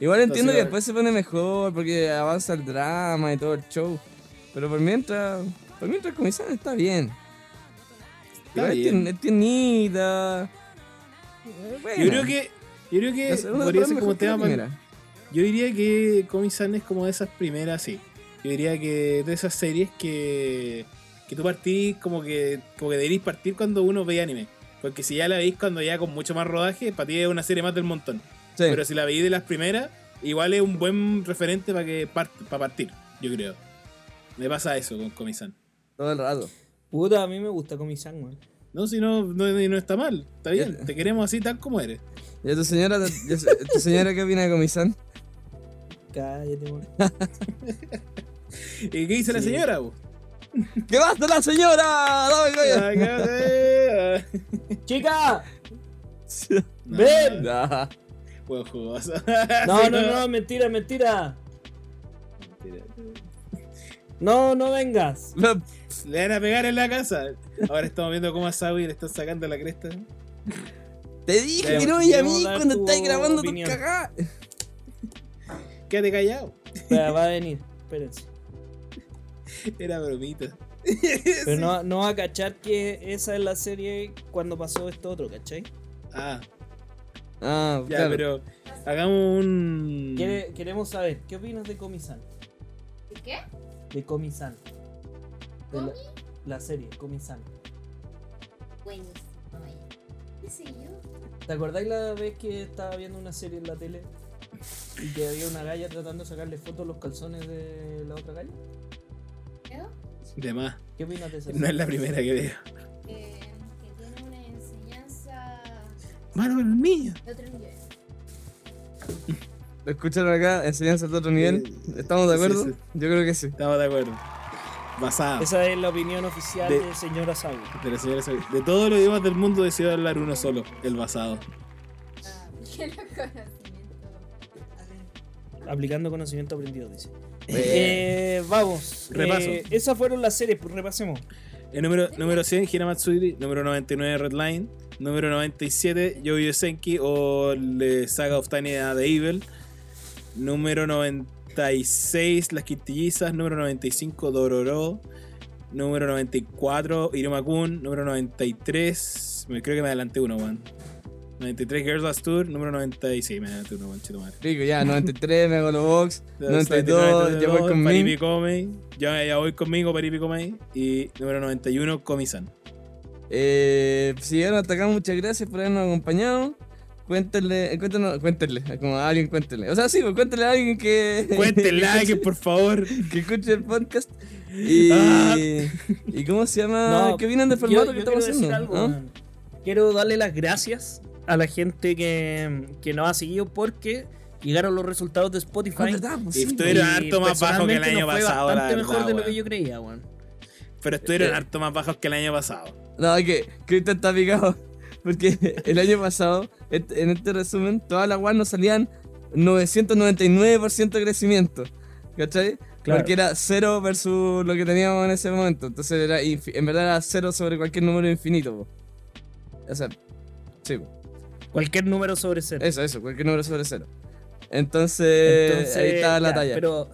D: Igual entiendo que
C: Entonces,
D: después se pone mejor porque avanza el drama y todo el show. Pero por mientras, por mientras Comisán está bien.
C: Está
D: Igual
C: bien.
D: es tiernita.
C: Yo creo que. Yo creo que podría ser como tema para-
D: primera.
C: Yo diría que Komi-san es como de esas primeras, sí. Yo diría que de esas series que, que tú partís como que, como que partir cuando uno ve anime. Porque si ya la veis cuando ya con mucho más rodaje, para ti es una serie más del montón.
D: Sí.
C: Pero si la veis de las primeras, igual es un buen referente para que para partir, yo creo. Me pasa eso con Komi-san.
D: Todo el rato.
B: Puta, a mí me gusta Komi-san, weón.
C: No, si no, no, no está mal, está bien. Te queremos así tal como eres.
D: ¿Y a tu señora, tu señora qué opina de Comisán?
B: Cállate.
C: ¿Y qué dice la
B: Sí.
C: señora? po?
D: ¡Que basta la señora! ¡Dame coño!
B: ¡Chica!
C: No,
B: ¡Ven!
C: Jugoso.
B: No,
C: Sí,
B: no, no, mentira, mentira. No, no vengas.
D: No,
C: Le van a pegar en la casa. Ahora estamos viendo cómo a Sawi le están sacando la cresta.
D: Te dije que no y a mí cuando
B: tu
D: estáis grabando tu
B: opinión.
D: cagada.
C: Quédate callado.
B: Va a venir. Espérense.
C: Era bromita.
B: Pero no, no va a cachar que esa es la serie cuando pasó esto otro, ¿cachai?
C: Ah,
D: Ah,
C: ya,
D: claro.
C: pero hagamos un.
B: Queremos saber, ¿qué opinas de Komi-san?
E: ¿De qué?
B: De Komi-san. De la, la serie.
E: Buenísimo. ¿Qué sé yo?
B: ¿Te acordáis la vez que estaba viendo una serie en la tele? Y que había una galla tratando de sacarle fotos a los calzones de la otra galla.
E: Creo
C: De más.
B: ¿Qué opinas de esa
C: No es la primera que veo.
E: que, que tiene una enseñanza
C: Malo para los niños.
E: de otro nivel.
D: ¿Lo escucharon acá? Enseñanza de otro nivel. ¿Estamos de acuerdo?
C: sí.
D: Yo creo que sí.
C: Estamos de acuerdo. Basado.
B: Esa es la opinión oficial
C: De-
B: de, señora Saúl.
C: De, la señora Sawi. de todos los idiomas del mundo decidió hablar uno solo, el basado.
E: Ah.
B: Aplicando conocimiento aprendido, dice. Eh, vamos.
C: Repaso.
B: Eh, esas fueron las series, pues repasemos.
C: El número, número 100, Hinamatsuri. Número 99, Redline. Número 97, Yoyo Senki o The Saga of Tiny and the Evil. Número 96, Las Quintillizas. Número 95, Dororo. Número 94, Irumakun. Número 93, me creo que me adelanté uno, weón. 93, Girls Last Tour. Número 96, me adelanté uno, weón, chito madre.
D: Rico, ya, 93, Megalobox, 92, ya voy conmigo.
C: Come. Ya, ya voy conmigo, Paripi Come. Y número 91, Komi-san.
D: Eh, si llegaron hasta acá, muchas gracias por habernos acompañado. Cuéntenle, cuéntenos, cuéntenle, como a alguien cuéntenle. O sea, sí, pues cuéntenle a alguien que.
C: Cuéntenle a alguien, por favor.
D: que escuche el podcast. Y,
C: Ah.
D: ¿Y cómo se llama? ¿Qué opinan del
B: yo-
D: formato
B: yo
D: que estamos haciendo?
B: algo,
D: ¿Ah?
B: Quiero darle las gracias a la gente que, que nos ha seguido porque llegaron los resultados de Spotify.
D: Ah, ¿verdad? Pues sí,
C: estuvieron
B: Y
C: harto más bajos que el año
B: fue
C: pasado,
B: Bastante mejor
C: verdad,
B: de lo que yo creía, weón.
C: Pero estuvieron
D: Eh.
C: harto más bajos que el año pasado.
D: No, que Cristian está picado. Porque el año pasado, en este resumen, todas las weas nos salían 999% de crecimiento. ¿Cachai?
B: Claro.
D: Porque era 0 versus lo que teníamos en ese momento. Entonces era en verdad era 0 sobre cualquier número infinito. po. O sea, sí, po.
B: Cualquier número sobre cero.
D: eso, eso, cualquier número sobre 0. Entonces,
B: Entonces,
D: ahí está la
B: ya,
D: talla.
B: Pero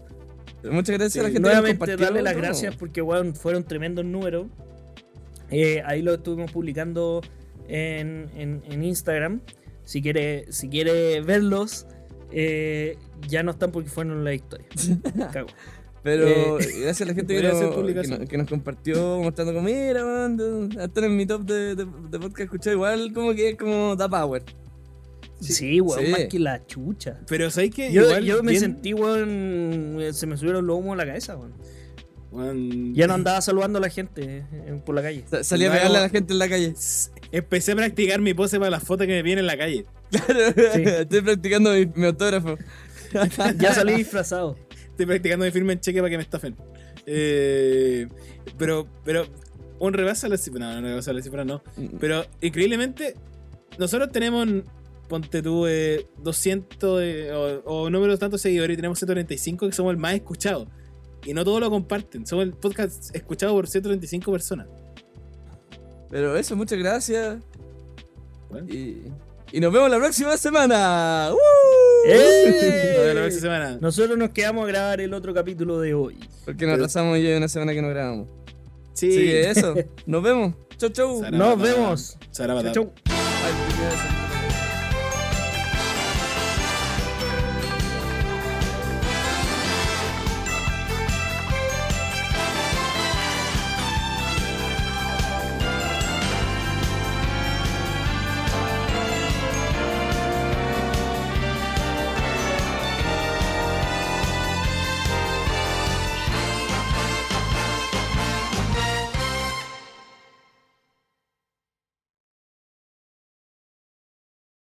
D: Muchas gracias
B: sí,
D: a la gente
B: nuevamente darle las gracias porque weón, fueron tremendos números. Eh, ahí lo estuvimos publicando en, en- en Instagram. Si quiere, si quiere verlos, eh, ya no están porque fueron en la historia. Cago.
D: Pero
B: Eh,
D: gracias a la gente que nos, que, que compartió mostrando como, mira, man, están en mi top de, de, de podcast escuchado igual como que es como da power.
B: Sí, weón,
D: sí.
B: más que la chucha.
C: Pero ¿sabes qué?
B: Yo,
C: Igual,
B: yo me
C: bien-
B: sentí, weón, eh, se me subieron los humos a la cabeza, weón. Ya no andaba saludando a la gente eh, por la calle.
D: Sa- Salí a pegarle a la gente en la calle.
C: Empecé a practicar mi pose para las fotos que me vienen en la calle.
D: Claro, estoy practicando mi, mi autógrafo.
B: Ya salí disfrazado.
C: Estoy practicando mi firma en cheque para que me estafen. Eh, pero, pero, un rebaso a la cifra. No, no rebaso a la cifra, no. Pero increíblemente, nosotros tenemos, ponte tú, eh, 200 eh, o, o números tantos seguidores y tenemos 135 que somos el más escuchado. Y no todos lo comparten. Somos el podcast escuchado por 135 personas.
D: Pero eso, muchas gracias.
C: Bueno.
D: Y, y nos vemos la próxima semana. ¡Uh!
B: ¡Eh!
C: Nos vemos la próxima semana.
B: Nosotros nos quedamos a grabar el otro capítulo de hoy.
D: Porque nos atrasamos y ya hay una semana que no grabamos.
C: Sí.
D: Así que eso, nos vemos. Chau, chau.
B: Nos vemos.
C: Sarabata.
B: Chau.
D: Ay.